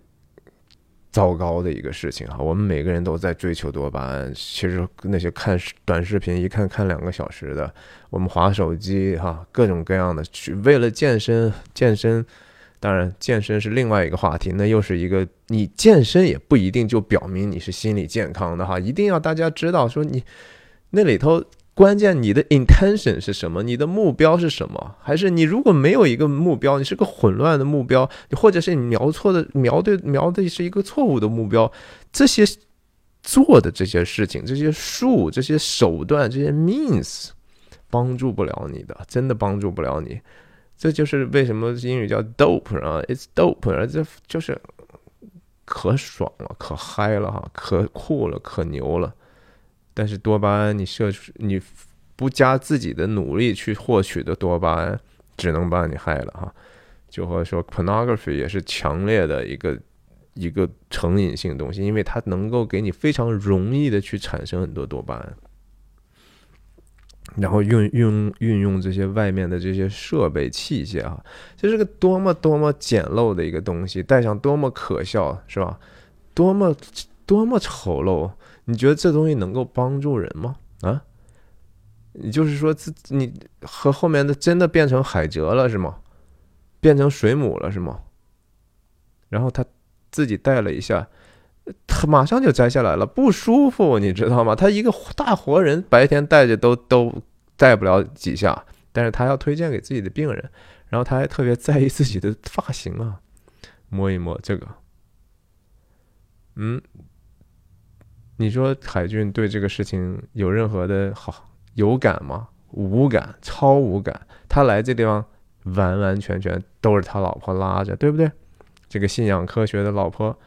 糟糕的一个事情哈，我们每个人都在追求多巴胺。其实那些看短视频，一看看两个小时的，我们划手机哈，各种各样的去为了健身健身。当然，健身是另外一个话题，那又是一个你健身也不一定就表明你是心理健康的哈，一定要大家知道说你那里头关键你的 intention 是什么，你的目标是什么？还是你如果没有一个目标，你是个混乱的目标，或者是你瞄错的瞄对瞄的是一个错误的目标，这些做的这些事情，这些术、这些手段、这些 means 帮助不了你的，真的帮助不了你。这就是为什么英语叫 dope 啊，it's dope 啊，这就是可爽了，可嗨了哈，可酷了，可牛了。但是多巴胺，你摄取你不加自己的努力去获取的多巴胺，只能把你害了哈。就和说 pornography 也是强烈的一个一个成瘾性东西，因为它能够给你非常容易的去产生很多多巴胺。然后运运运用这些外面的这些设备器械啊，这是个多么多么简陋的一个东西，戴上多么可笑，是吧？多么多么丑陋！你觉得这东西能够帮助人吗？啊？你就是说自你和后面的真的变成海蜇了是吗？变成水母了是吗？然后他自己戴了一下。他马上就摘下来了，不舒服，你知道吗？他一个大活人，白天戴着都都戴不了几下，但是他要推荐给自己的病人，然后他还特别在意自己的发型啊，摸一摸这个，嗯，你说海俊对这个事情有任何的好有感吗？无感，超无感。他来这地方完完全全都是他老婆拉着，对不对？这个信仰科学的老婆。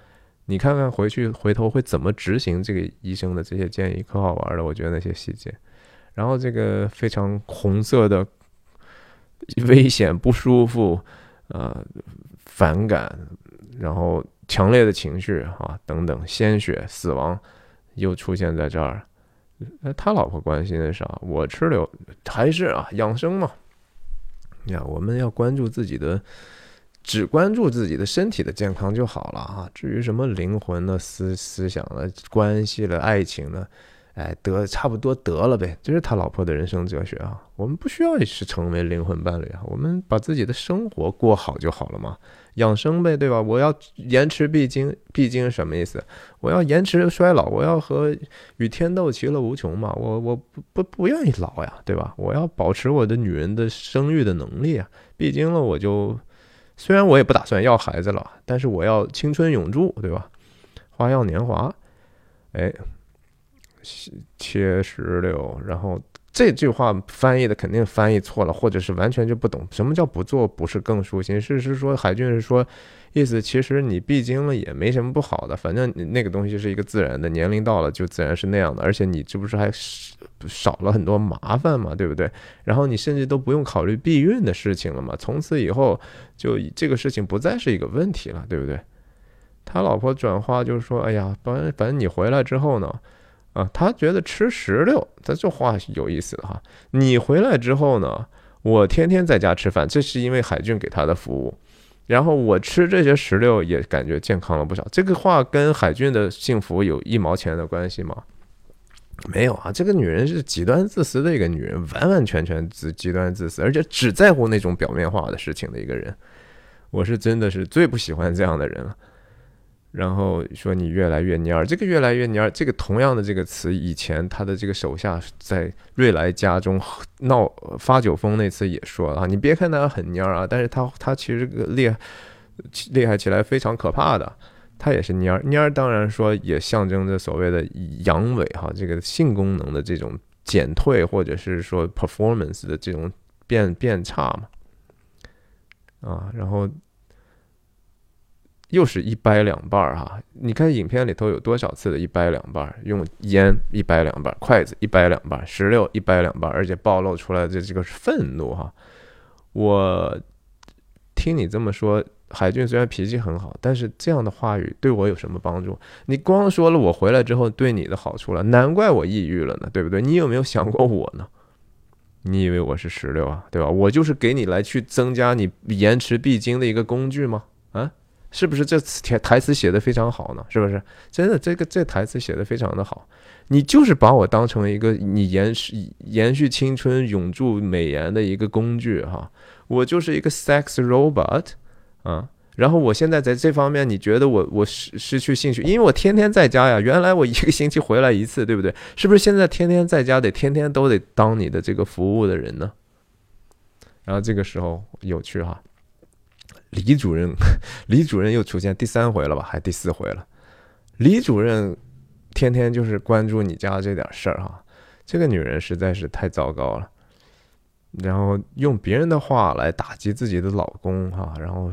你看看回去回头会怎么执行这个医生的这些建议，可好玩了。我觉得那些细节，然后这个非常红色的危险、不舒服、呃反感，然后强烈的情绪啊等等，鲜血、死亡又出现在这儿。那他老婆关心的啥？我吃流还是啊养生嘛？呀，我们要关注自己的，只关注自己的身体的健康就好了啊。至于什么灵魂的思思想的关系了、爱情呢？哎，得差不多得了呗，这是他老婆的人生哲学啊。我们不需要是成为灵魂伴侣啊，我们把自己的生活过好就好了嘛，养生呗，对吧？我要延迟必经，必经什么意思？我要延迟衰老，我要和与天斗其乐无穷嘛。我我不不不愿意老呀，对吧？我要保持我的女人的生育的能力啊。必经了，我就虽然我也不打算要孩子了，但是我要青春永驻，对吧？花样年华，哎。切石榴，然后这句话翻译的肯定翻译错了，或者是完全就不懂什么叫不做不是更舒心。是是说海俊是说意思，其实你闭经了也没什么不好的，反正那个东西是一个自然的，年龄到了就自然是那样的，而且你这不是还少了很多麻烦嘛，对不对？然后你甚至都不用考虑避孕的事情了嘛，从此以后就这个事情不再是一个问题了，对不对？他老婆转化就是说，哎呀，反正反正你回来之后呢。啊，他觉得吃石榴，他这话有意思哈。你回来之后呢，我天天在家吃饭，这是因为海俊给他的服务。然后我吃这些石榴也感觉健康了不少。这个话跟海俊的幸福有一毛钱的关系吗？没有啊，这个女人是极端自私的一个女人，完完全全自极端自私，而且只在乎那种表面化的事情的一个人。我是真的是最不喜欢这样的人了。然后说你越来越蔫儿，这个越来越蔫儿，这个同样的这个词，以前他的这个手下在瑞来家中闹发酒疯那次也说了，你别看他很蔫儿啊，但是他他其实个厉害厉害起来非常可怕的，他也是蔫儿蔫儿，当然说也象征着所谓的阳痿哈，这个性功能的这种减退或者是说 performance 的这种变变差嘛，啊，然后。又是一掰两半儿哈，你看影片里头有多少次的一掰两半儿，用烟一掰两半儿，筷子一掰两半儿，石榴一掰两半儿，而且暴露出来的这个愤怒哈。我听你这么说，海俊虽然脾气很好，但是这样的话语对我有什么帮助？你光说了我回来之后对你的好处了，难怪我抑郁了呢，对不对？你有没有想过我呢？你以为我是石榴啊，对吧？我就是给你来去增加你延迟必经的一个工具吗？啊？是不是这台台词写的非常好呢？是不是真的？这个这台词写的非常的好。你就是把我当成一个你延续延续青春、永驻美颜的一个工具哈。我就是一个 sex robot 啊。然后我现在在这方面，你觉得我我失失去兴趣？因为我天天在家呀。原来我一个星期回来一次，对不对？是不是现在天天在家得天天都得当你的这个服务的人呢？然后这个时候有趣哈。李主任，李主任又出现第三回了吧？还第四回了。李主任天天就是关注你家这点事儿哈，这个女人实在是太糟糕了。然后用别人的话来打击自己的老公哈，然后。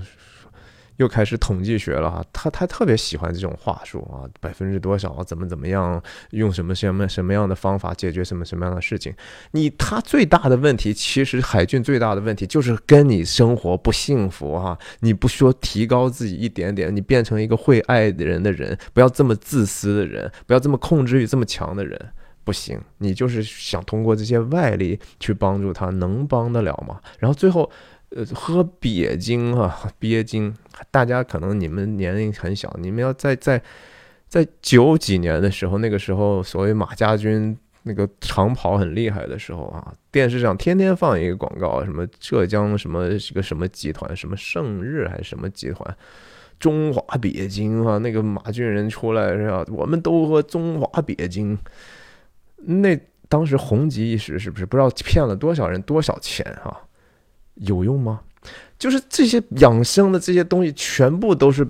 又开始统计学了哈，他他特别喜欢这种话术啊，百分之多少啊怎么怎么样，用什么什么什么样的方法解决什么什么样的事情？你他最大的问题，其实海俊最大的问题就是跟你生活不幸福哈。你不说提高自己一点点，你变成一个会爱的人的人，不要这么自私的人，不要这么控制欲这么强的人，不行。你就是想通过这些外力去帮助他，能帮得了吗？然后最后。呃，喝鳖精啊，鳖精，大家可能你们年龄很小，你们要在在在九几年的时候，那个时候所谓马家军那个长跑很厉害的时候啊，电视上天天放一个广告，什么浙江什么是个什么集团，什么盛日还是什么集团，中华鳖精啊，那个马俊仁出来是吧？我们都喝中华鳖精，那当时红极一时，是不是？不知道骗了多少人多少钱啊？有用吗？就是这些养生的这些东西，全部都是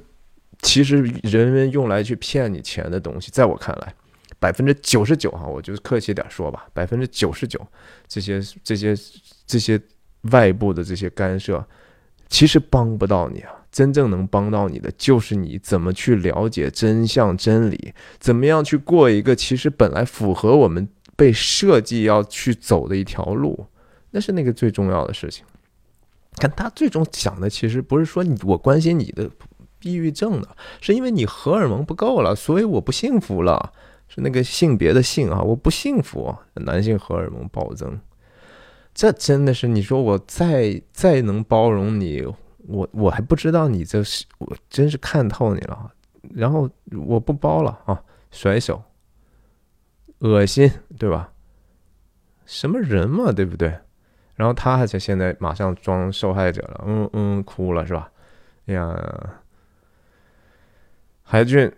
其实人人用来去骗你钱的东西。在我看来，百分之九十九哈，我就客气点说吧，百分之九十九这些这些这些外部的这些干涉，其实帮不到你啊。真正能帮到你的，就是你怎么去了解真相真理，怎么样去过一个其实本来符合我们被设计要去走的一条路，那是那个最重要的事情。看他最终想的，其实不是说你我关心你的抑郁症的，是因为你荷尔蒙不够了，所以我不幸福了，是那个性别的性啊，我不幸福，男性荷尔蒙暴增。这真的是你说我再再能包容你，我我还不知道你这是我真是看透你了，然后我不包了啊，甩手，恶心，对吧？什么人嘛，对不对？然后他还在现在马上装受害者了，嗯嗯，哭了是吧？哎呀，海俊，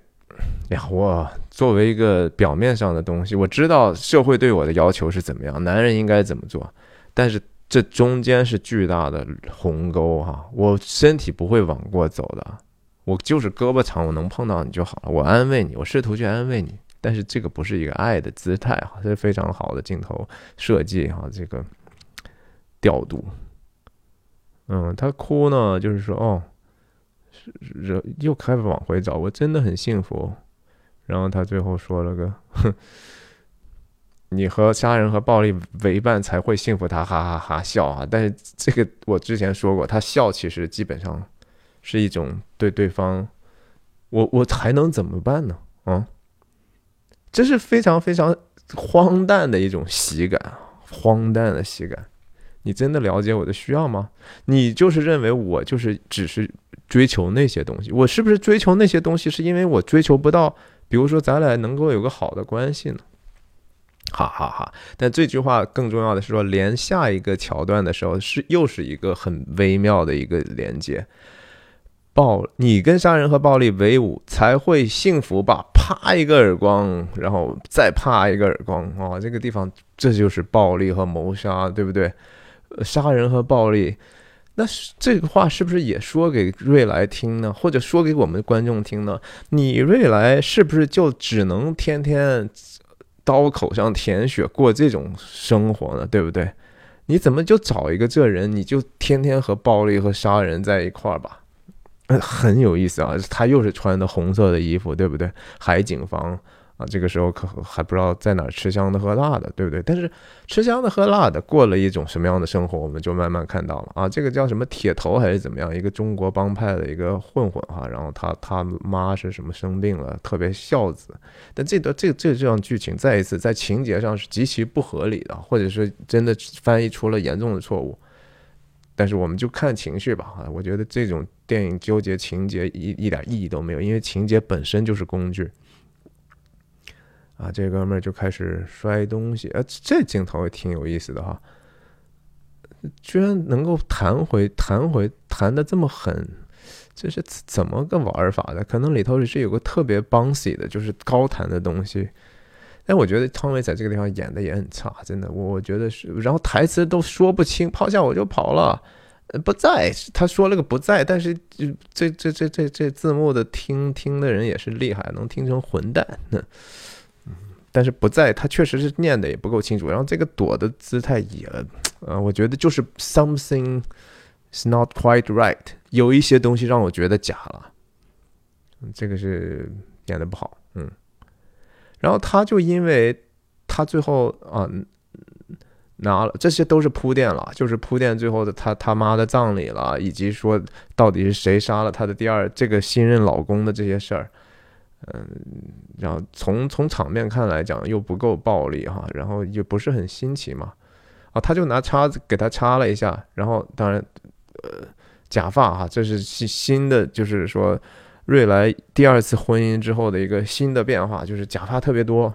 呀，我作为一个表面上的东西，我知道社会对我的要求是怎么样，男人应该怎么做，但是这中间是巨大的鸿沟哈，我身体不会往过走的，我就是胳膊长，我能碰到你就好了，我安慰你，我试图去安慰你，但是这个不是一个爱的姿态哈，这是非常好的镜头设计哈，这个。调度，嗯，他哭呢，就是说，哦，是是又开始往回找，我真的很幸福。然后他最后说了个，哼，你和杀人和暴力为伴才会幸福。他哈哈哈笑啊！但是这个我之前说过，他笑其实基本上是一种对对方，我我还能怎么办呢？啊，这是非常非常荒诞的一种喜感，荒诞的喜感。你真的了解我的需要吗？你就是认为我就是只是追求那些东西，我是不是追求那些东西是因为我追求不到？比如说咱俩能够有个好的关系呢？哈哈哈！但这句话更重要的是说，连下一个桥段的时候是又是一个很微妙的一个连接。暴，你跟杀人和暴力为伍才会幸福吧？啪一个耳光，然后再啪一个耳光啊！这个地方这就是暴力和谋杀，对不对？杀人和暴力，那这个话是不是也说给瑞来听呢？或者说给我们观众听呢？你瑞来是不是就只能天天刀口上舔血过这种生活呢？对不对？你怎么就找一个这人，你就天天和暴力和杀人在一块儿吧？很有意思啊！他又是穿的红色的衣服，对不对？海景房。啊，这个时候可还不知道在哪儿吃香的喝辣的，对不对？但是吃香的喝辣的过了一种什么样的生活，我们就慢慢看到了啊。这个叫什么铁头还是怎么样？一个中国帮派的一个混混哈，然后他他妈是什么生病了，特别孝子。但这段这这这样剧情再一次在情节上是极其不合理的，或者是真的翻译出了严重的错误。但是我们就看情绪吧啊，我觉得这种电影纠结情节一一点意义都没有，因为情节本身就是工具。啊，这哥们儿就开始摔东西，呃，这镜头也挺有意思的哈，居然能够弹回、弹回、弹的这么狠，这是怎么个玩法的？可能里头是有个特别 bouncy 的，就是高弹的东西。但我觉得汤唯在这个地方演的也很差，真的，我觉得是，然后台词都说不清，抛下我就跑了，不在，他说了个不在，但是这这这这这字幕的听听的人也是厉害，能听成混蛋。但是不在，他确实是念的也不够清楚。然后这个躲的姿态也，呃，我觉得就是 something is not quite right，有一些东西让我觉得假了。这个是演的不好，嗯。然后他就因为他最后啊拿了，这些都是铺垫了，就是铺垫最后的他他妈的葬礼了，以及说到底是谁杀了他的第二这个新任老公的这些事儿。嗯，然后从从场面看来讲又不够暴力哈，然后又不是很新奇嘛，啊，他就拿叉子给他插了一下，然后当然，呃，假发哈，这是新新的，就是说瑞来第二次婚姻之后的一个新的变化，就是假发特别多，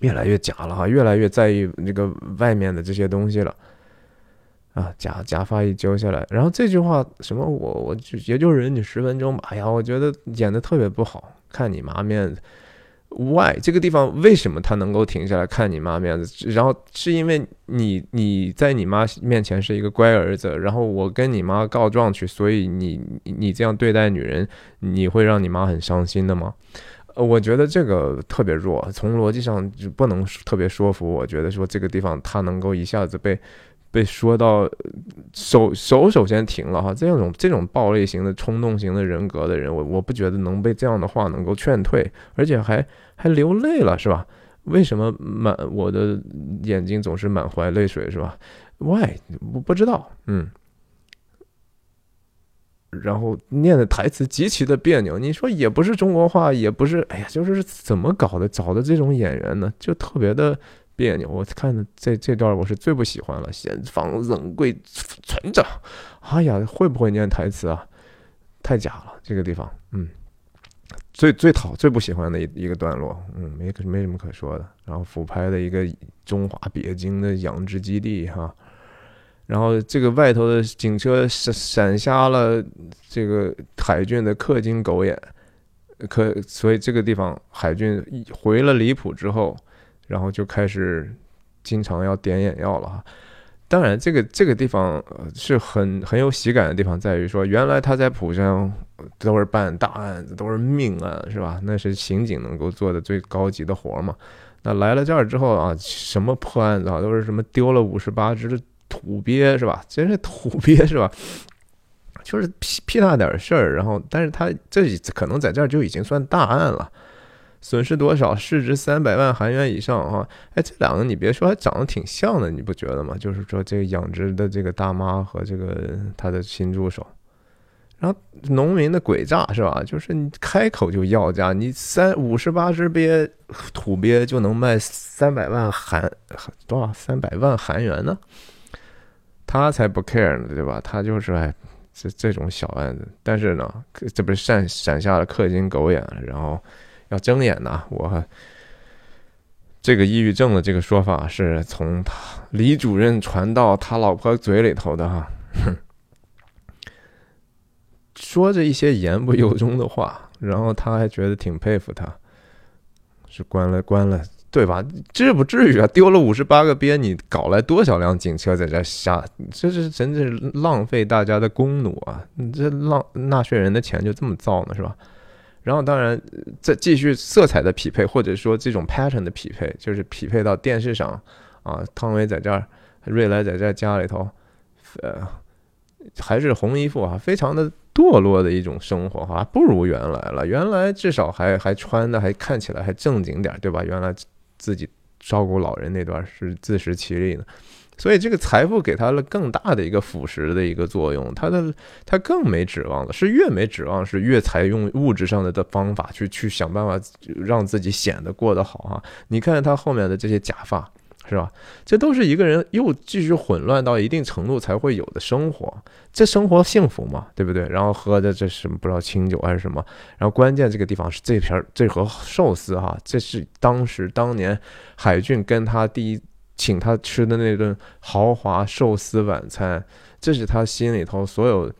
越来越假了哈，越来越在意这个外面的这些东西了，啊，假假发一揪下来，然后这句话什么我我就也就忍你十分钟吧，哎呀，我觉得演的特别不好。看你妈面子，Why 这个地方为什么他能够停下来看你妈面子？然后是因为你你在你妈面前是一个乖儿子，然后我跟你妈告状去，所以你你这样对待女人，你会让你妈很伤心的吗？呃，我觉得这个特别弱，从逻辑上就不能特别说服。我觉得说这个地方他能够一下子被。被说到手手首先停了哈，这种这种暴力型的冲动型的人格的人，我我不觉得能被这样的话能够劝退，而且还还流泪了是吧？为什么满我的眼睛总是满怀泪水是吧？Why 我不知道，嗯。然后念的台词极其的别扭，你说也不是中国话，也不是，哎呀，就是怎么搞的？找的这种演员呢，就特别的。别扭。我看的这这段我是最不喜欢了。先放冷柜存着，哎呀，会不会念台词啊？太假了，这个地方，嗯，最最讨最不喜欢的一一个段落，嗯，没没什么可说的。然后俯拍的一个中华鳖精的养殖基地哈，然后这个外头的警车闪闪瞎了这个海军的氪金狗眼。可，所以这个地方海军回了离谱之后，然后就开始经常要点眼药了哈。当然，这个这个地方是很很有喜感的地方，在于说原来他在浦上都是办大案子，都是命案，是吧？那是刑警能够做的最高级的活嘛。那来了这儿之后啊，什么破案子啊，都是什么丢了五十八只的土鳖，是吧？真是土鳖，是吧？就是屁屁大点事儿，然后，但是他这可能在这儿就已经算大案了，损失多少？市值三百万韩元以上啊！哎，这两个你别说，还长得挺像的，你不觉得吗？就是说这个养殖的这个大妈和这个他的新助手，然后农民的诡诈是吧？就是你开口就要价，你三五十八只鳖土鳖就能卖三百万韩多少？三百万韩元呢？他才不 care 呢，对吧？他就是哎。这这种小案子，但是呢，这不是闪闪瞎了氪金狗眼，然后要睁眼呐！我这个抑郁症的这个说法是从他李主任传到他老婆嘴里头的哈，说着一些言不由衷的话，然后他还觉得挺佩服他，是关了关了。对吧？至不至于啊！丢了五十八个鳖，你搞来多少辆警车在这瞎？这是真是浪费大家的公奴啊！你这浪纳税人的钱就这么造呢，是吧？然后当然再继续色彩的匹配，或者说这种 pattern 的匹配，就是匹配到电视上啊。汤唯在这儿，瑞来在这家里头，呃，还是红衣服啊，非常的堕落的一种生活哈，不如原来了。原来至少还还穿的还看起来还正经点，对吧？原来。自己照顾老人那段是自食其力的，所以这个财富给他了更大的一个腐蚀的一个作用，他的他更没指望了，是越没指望是越采用物质上的的方法去去想办法让自己显得过得好哈。你看他后面的这些假发。是吧？这都是一个人又继续混乱到一定程度才会有的生活，这生活幸福吗？对不对？然后喝的这什么不知道清酒还是什么？然后关键这个地方是这片这盒寿司哈，这是当时当年海俊跟他第一请他吃的那顿豪华寿司晚餐，这是他心里头所有。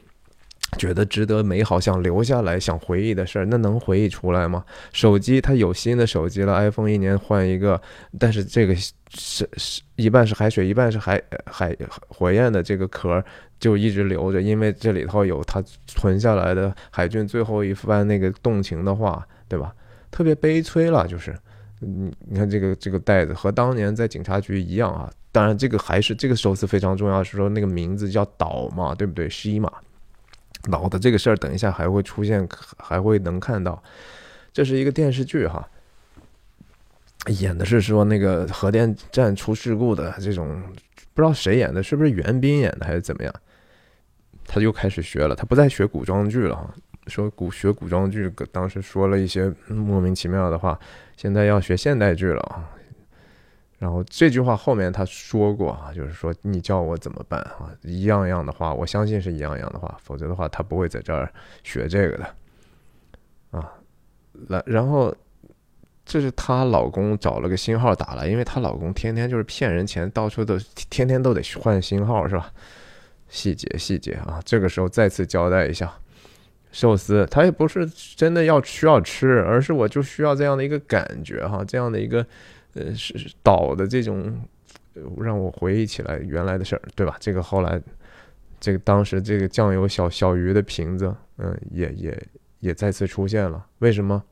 觉得值得美好，想留下来，想回忆的事儿，那能回忆出来吗？手机他有新的手机了，iPhone 一年换一个，但是这个是是一半是海水，一半是海海火焰的这个壳就一直留着，因为这里头有他存下来的海军最后一番那个动情的话，对吧？特别悲催了，就是你你看这个这个袋子和当年在警察局一样啊。当然这个还是这个首次非常重要，是说那个名字叫岛嘛，对不对？西马。老的这个事儿，等一下还会出现，还会能看到。这是一个电视剧哈，演的是说那个核电站出事故的这种，不知道谁演的，是不是袁彬演的还是怎么样？他又开始学了，他不再学古装剧了哈，说古学古装剧，当时说了一些莫名其妙的话，现在要学现代剧了啊。然后这句话后面他说过啊，就是说你叫我怎么办啊？一样样的话，我相信是一样样的话，否则的话他不会在这儿学这个的啊。来，然后这是她老公找了个新号打来，因为她老公天天就是骗人钱，到处都天天都得换新号是吧？细节细节啊，这个时候再次交代一下，寿司他也不是真的要需要吃，而是我就需要这样的一个感觉哈，这样的一个。呃，是岛的这种，让我回忆起来原来的事儿，对吧？这个后来，这个当时这个酱油小小鱼的瓶子，嗯，也也也再次出现了。为什么？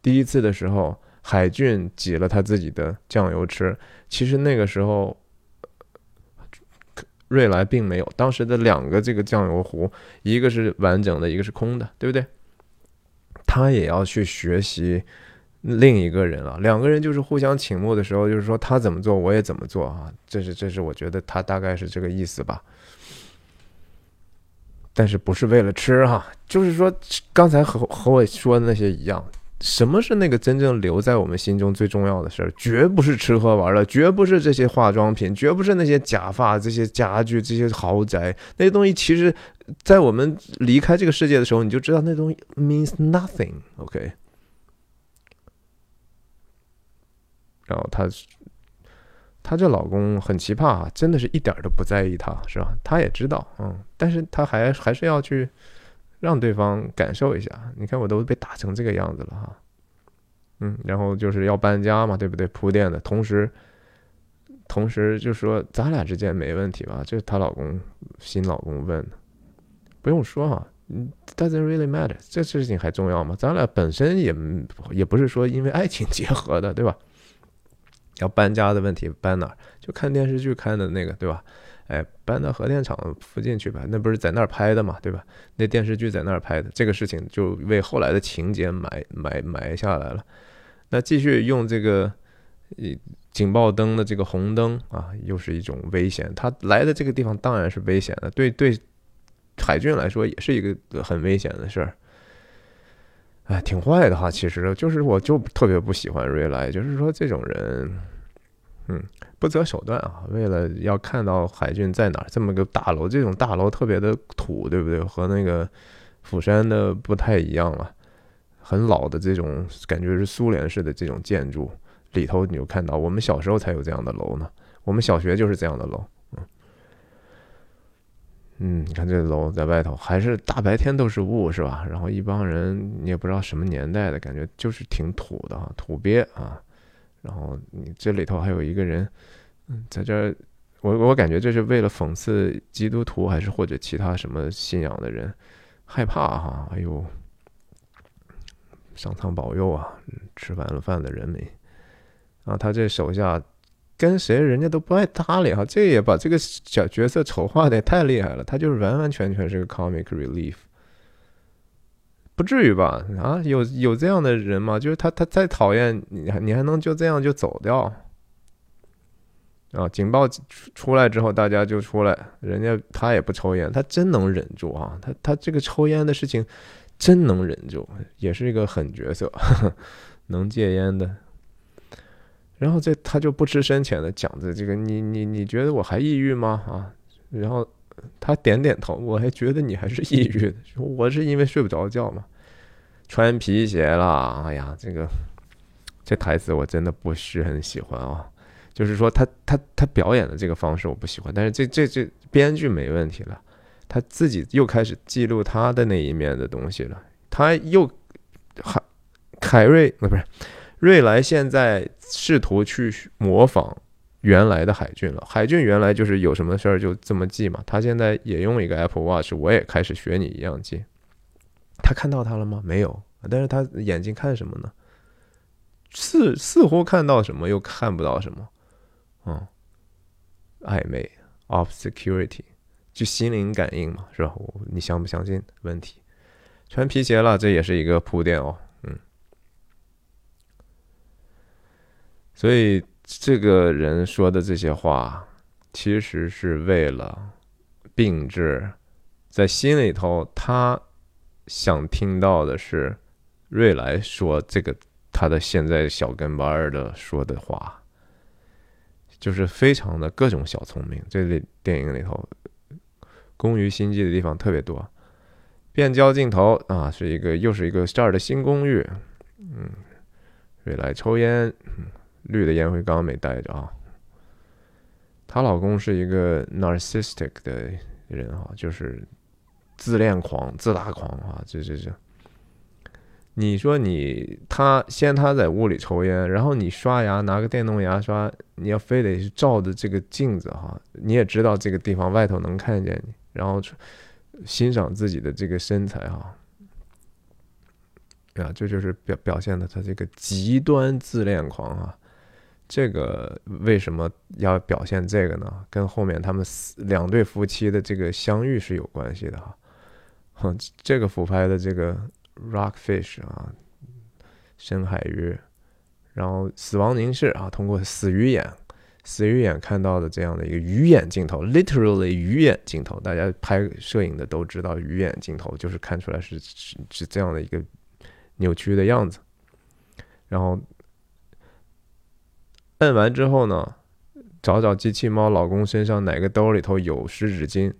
第一次的时候，海俊挤了他自己的酱油吃，其实那个时候，瑞来并没有。当时的两个这个酱油壶，一个是完整的，一个是空的，对不对？他也要去学习。另一个人了，两个人就是互相倾慕的时候，就是说他怎么做我也怎么做啊，这是这是我觉得他大概是这个意思吧。但是不是为了吃哈，就是说刚才和和我说的那些一样，什么是那个真正留在我们心中最重要的事儿？绝不是吃喝玩乐，绝不是这些化妆品，绝不是那些假发、这些家具、这些豪宅。那些东西，其实，在我们离开这个世界的时候，你就知道那东西 means nothing。OK。然后她，她这老公很奇葩啊，真的是一点都不在意她，是吧？她也知道，嗯，但是她还还是要去。让对方感受一下，你看我都被打成这个样子了哈，嗯，然后就是要搬家嘛，对不对？铺垫的同时，同时就说咱俩之间没问题吧？这是她老公新老公问的，不用说哈，嗯，doesn't really matter，这事情还重要吗？咱俩本身也也不是说因为爱情结合的，对吧？要搬家的问题搬哪儿？就看电视剧看的那个，对吧？哎，搬到核电厂附近去吧，那不是在那儿拍的嘛，对吧？那电视剧在那儿拍的，这个事情就为后来的情节埋埋埋下来了。那继续用这个警报灯的这个红灯啊，又是一种危险。他来的这个地方当然是危险的，对对，海军来说也是一个很危险的事儿。哎，挺坏的哈，其实就是我就特别不喜欢瑞莱，就是说这种人。嗯，不择手段啊！为了要看到海军在哪儿，这么个大楼，这种大楼特别的土，对不对？和那个釜山的不太一样了，很老的这种感觉是苏联式的这种建筑里头，你就看到我们小时候才有这样的楼呢。我们小学就是这样的楼，嗯嗯，你看这楼在外头，还是大白天都是雾，是吧？然后一帮人，你也不知道什么年代的感觉，就是挺土的啊，土鳖啊。然后你这里头还有一个人，嗯，在这儿，我我感觉这是为了讽刺基督徒，还是或者其他什么信仰的人害怕哈？哎呦，上苍保佑啊！吃完了饭的人没啊？他这手下跟谁人家都不爱搭理哈，这也把这个小角色丑化的也太厉害了。他就是完完全全是个 comic relief。不至于吧？啊，有有这样的人吗？就是他，他再讨厌你，你还能就这样就走掉？啊，警报出来之后，大家就出来。人家他也不抽烟，他真能忍住啊！他他这个抽烟的事情真能忍住，也是一个狠角色，能戒烟的。然后这他就不知深浅的讲着这个，你你你觉得我还抑郁吗？啊，然后。他点点头，我还觉得你还是抑郁的。我是因为睡不着觉嘛，穿皮鞋了。哎呀，这个这台词我真的不是很喜欢啊。就是说，他他他表演的这个方式我不喜欢，但是这这这编剧没问题了，他自己又开始记录他的那一面的东西了。他又还凯瑞不是瑞来，现在试图去模仿。原来的海俊了，海俊原来就是有什么事儿就这么记嘛。他现在也用一个 Apple Watch，我也开始学你一样记。他看到他了吗？没有，但是他眼睛看什么呢？似似乎看到什么，又看不到什么。嗯，暧昧，of security，就心灵感应嘛，是吧？你相不相信？问题。穿皮鞋了，这也是一个铺垫哦。嗯，所以。这个人说的这些话，其实是为了并置，在心里头，他想听到的是瑞来说这个他的现在小跟班的说的话，就是非常的各种小聪明。这里电影里头，工于心计的地方特别多。变焦镜头啊，是一个又是一个这儿的新公寓。嗯，瑞来抽烟。嗯绿的烟灰缸没带着啊。她老公是一个 narcissistic 的人啊，就是自恋狂、自大狂啊，这这这。你说你他先他在屋里抽烟，然后你刷牙拿个电动牙刷，你要非得照着这个镜子哈，你也知道这个地方外头能看见你，然后欣赏自己的这个身材哈。啊，这就是表表现的他这个极端自恋狂啊。这个为什么要表现这个呢？跟后面他们两对夫妻的这个相遇是有关系的哈。哼，这个俯拍的这个 Rockfish 啊，深海鱼，然后死亡凝视啊，通过死鱼眼，死鱼眼看到的这样的一个鱼眼镜头，literally 鱼眼镜头，大家拍摄影的都知道，鱼眼镜头就是看出来是是是这样的一个扭曲的样子。然后摁完之后呢，找找机器猫老公身上哪个兜里头有湿纸巾，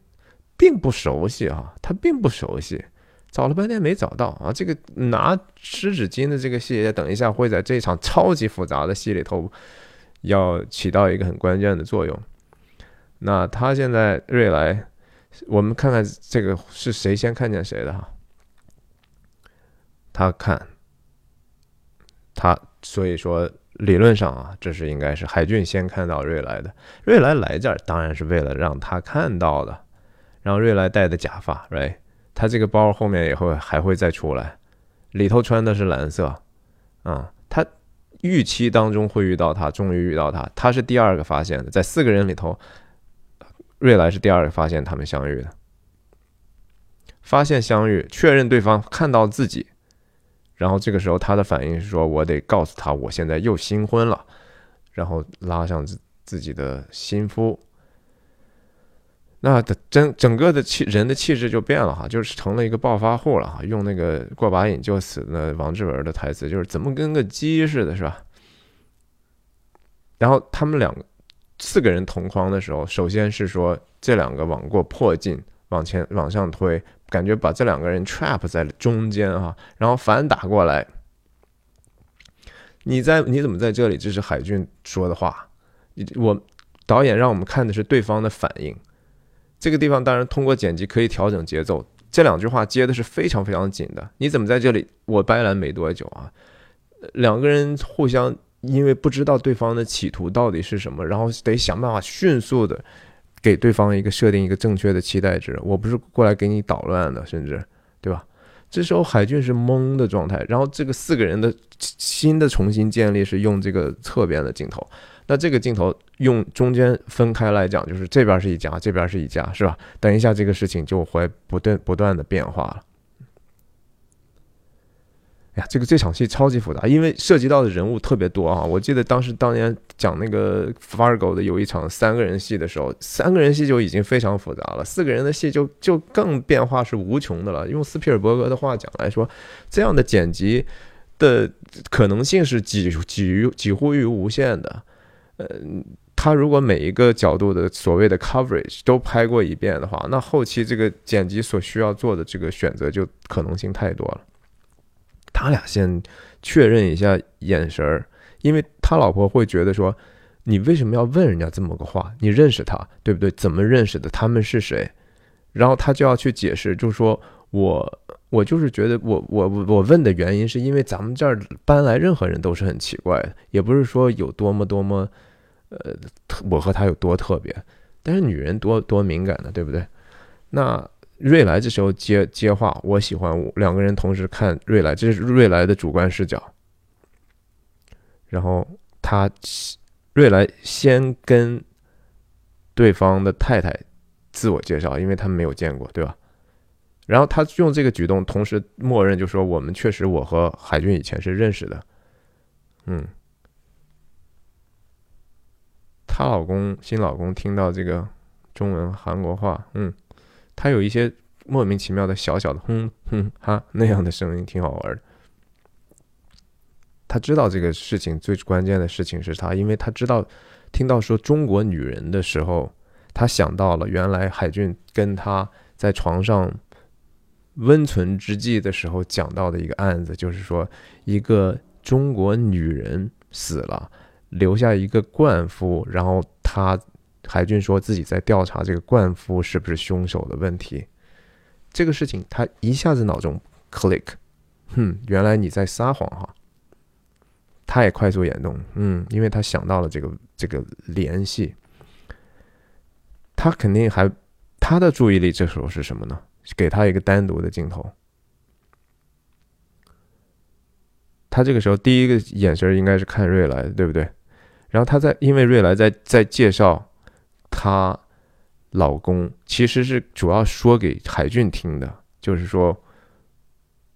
并不熟悉啊，他并不熟悉，找了半天没找到啊。这个拿湿纸巾的这个细节，等一下会在这场超级复杂的戏里头要起到一个很关键的作用。那他现在瑞来，我们看看这个是谁先看见谁的哈。他看，他所以说理论上啊，这是应该是海俊先看到瑞来的。瑞来来这儿当然是为了让他看到的。然后瑞来戴的假发，right？他这个包后面也会还会再出来，里头穿的是蓝色，啊，他预期当中会遇到他，终于遇到他，他是第二个发现的，在四个人里头，瑞来是第二个发现他们相遇的，发现相遇，确认对方看到自己。然后这个时候，他的反应是说：“我得告诉他，我现在又新婚了。”然后拉上自自己的新夫，那的整整个的气人的气质就变了哈，就是成了一个暴发户了哈。用那个过把瘾就死的王志文的台词，就是怎么跟个鸡似的，是吧？然后他们两个四个人同框的时候，首先是说这两个网过破镜往前往上推。感觉把这两个人 trap 在中间啊，然后反打过来。你在你怎么在这里？这是海俊说的话。我导演让我们看的是对方的反应。这个地方当然通过剪辑可以调整节奏。这两句话接的是非常非常紧的。你怎么在这里？我掰蓝没多久啊，两个人互相因为不知道对方的企图到底是什么，然后得想办法迅速的。给对方一个设定一个正确的期待值，我不是过来给你捣乱的，甚至，对吧？这时候海俊是懵的状态，然后这个四个人的新的重新建立是用这个侧边的镜头，那这个镜头用中间分开来讲，就是这边是一家，这边是一家，是吧？等一下这个事情就会不断不断的变化了。呀，这个这场戏超级复杂，因为涉及到的人物特别多啊！我记得当时当年讲那个 Fargo 的有一场三个人戏的时候，三个人戏就已经非常复杂了，四个人的戏就就更变化是无穷的了。用斯皮尔伯格的话讲来说，这样的剪辑的可能性是几几于几乎于无限的。呃，他如果每一个角度的所谓的 coverage 都拍过一遍的话，那后期这个剪辑所需要做的这个选择就可能性太多了。他俩先确认一下眼神儿，因为他老婆会觉得说：“你为什么要问人家这么个话？你认识他对不对？怎么认识的？他们是谁？”然后他就要去解释，就说：“我我就是觉得我我我问的原因是因为咱们这儿搬来任何人都是很奇怪的，也不是说有多么多么呃，我和他有多特别，但是女人多多敏感的，对不对？那。”瑞来这时候接接话，我喜欢我两个人同时看瑞来，这是瑞来的主观视角。然后他瑞来先跟对方的太太自我介绍，因为他们没有见过，对吧？然后他用这个举动，同时默认就说我们确实我和海军以前是认识的。嗯，她老公新老公听到这个中文韩国话，嗯。他有一些莫名其妙的小小的哼哼哈那样的声音，挺好玩的。他知道这个事情最关键的事情是他，因为他知道听到说中国女人的时候，他想到了原来海俊跟他在床上温存之际的时候讲到的一个案子，就是说一个中国女人死了，留下一个冠夫，然后他。海俊说自己在调查这个冠夫是不是凶手的问题，这个事情他一下子脑中 click，哼，原来你在撒谎哈。他也快速眼动，嗯，因为他想到了这个这个联系，他肯定还他的注意力这时候是什么呢？给他一个单独的镜头，他这个时候第一个眼神应该是看瑞来，对不对？然后他在因为瑞来在在介绍。她老公其实是主要说给海俊听的，就是说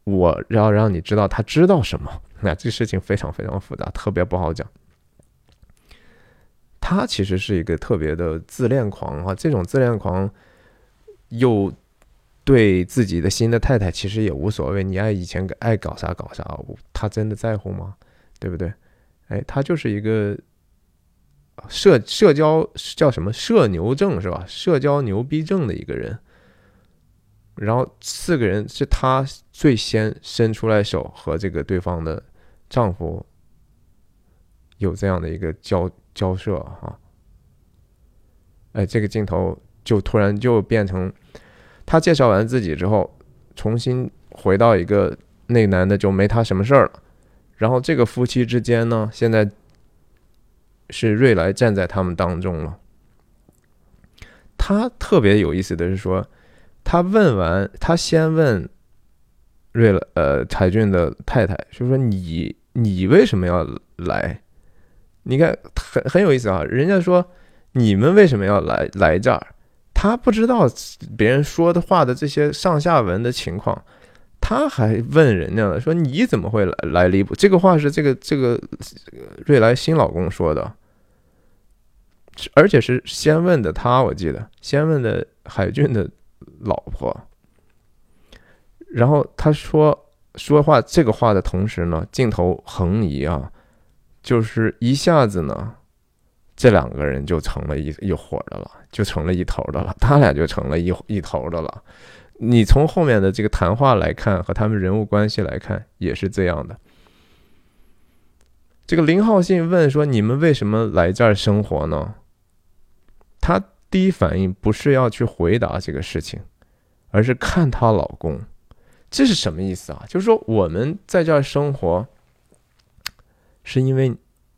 我要让你知道他知道什么。那这事情非常非常复杂，特别不好讲。他其实是一个特别的自恋狂啊，这种自恋狂又对自己的新的太太其实也无所谓，你爱以前爱搞啥搞啥，他真的在乎吗？对不对？哎，他就是一个社社交叫什么社牛症是吧？社交牛逼症的一个人。然后四个人是他最先伸出来手和这个对方的丈夫有这样的一个交交涉哈。哎，这个镜头就突然就变成他介绍完自己之后，重新回到一个那男的就没他什么事儿了。然后这个夫妻之间呢，现在是瑞来站在他们当中了。他特别有意思的是说，他问完，他先问瑞来呃柴俊的太太，就说你你为什么要来？你看很很有意思啊，人家说。你们为什么要来来这儿？他不知道别人说的话的这些上下文的情况，他还问人家了，说你怎么会来来离谱？这个话是这个这个瑞来新老公说的，而且是先问的他，我记得先问的海俊的老婆，然后他说说话这个话的同时呢，镜头横移啊，就是一下子呢。这两个人就成了一一伙的了，就成了一头的了，他俩就成了一一头的了。你从后面的这个谈话来看，和他们人物关系来看，也是这样的。这个林浩信问说：“你们为什么来这儿生活呢？”他第一反应不是要去回答这个事情，而是看她老公。这是什么意思啊？就是说我们在这儿生活，是因为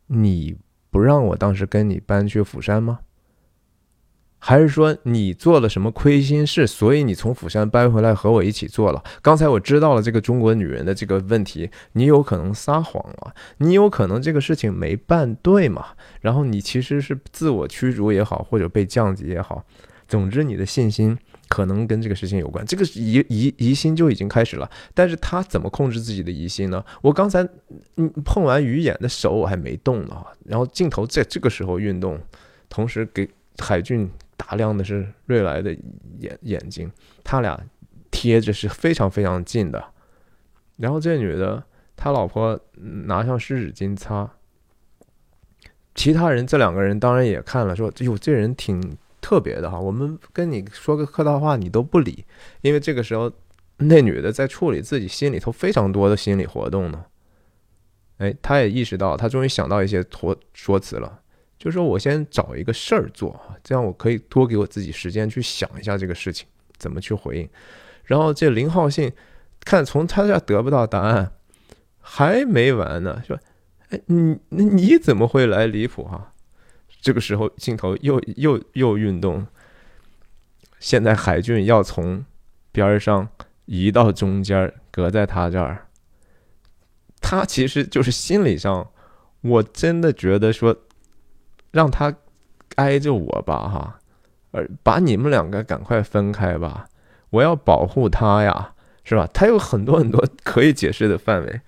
你。不让我当时跟你搬去釜山吗？还是说你做了什么亏心事，所以你从釜山搬回来和我一起做了？刚才我知道了这个中国女人的这个问题，你有可能撒谎了，你有可能这个事情没办对嘛？然后你其实是自我驱逐也好，或者被降级也好，总之你的信心。可能跟这个事情有关，这个疑疑疑心就已经开始了。但是他怎么控制自己的疑心呢？我刚才嗯碰完鱼眼的手我还没动呢，然后镜头在这个时候运动，同时给海俊打量的是瑞来的眼眼睛，他俩贴着是非常非常近的。然后这女的，他老婆拿上湿纸巾擦，其他人这两个人当然也看了，说哟这人挺。特别的哈，我们跟你说个客套话，你都不理，因为这个时候那女的在处理自己心里头非常多的心理活动呢。哎，她也意识到，她终于想到一些托说辞了，就是说我先找一个事儿做啊这样我可以多给我自己时间去想一下这个事情怎么去回应。然后这林浩信看从他这得不到答案，还没完呢，说，哎，你你怎么会来离谱哈？这个时候，镜头又又又运动。现在海俊要从边上移到中间，隔在他这儿。他其实就是心理上，我真的觉得说，让他挨着我吧，哈，而把你们两个赶快分开吧。我要保护他呀，是吧？他有很多很多可以解释的范围，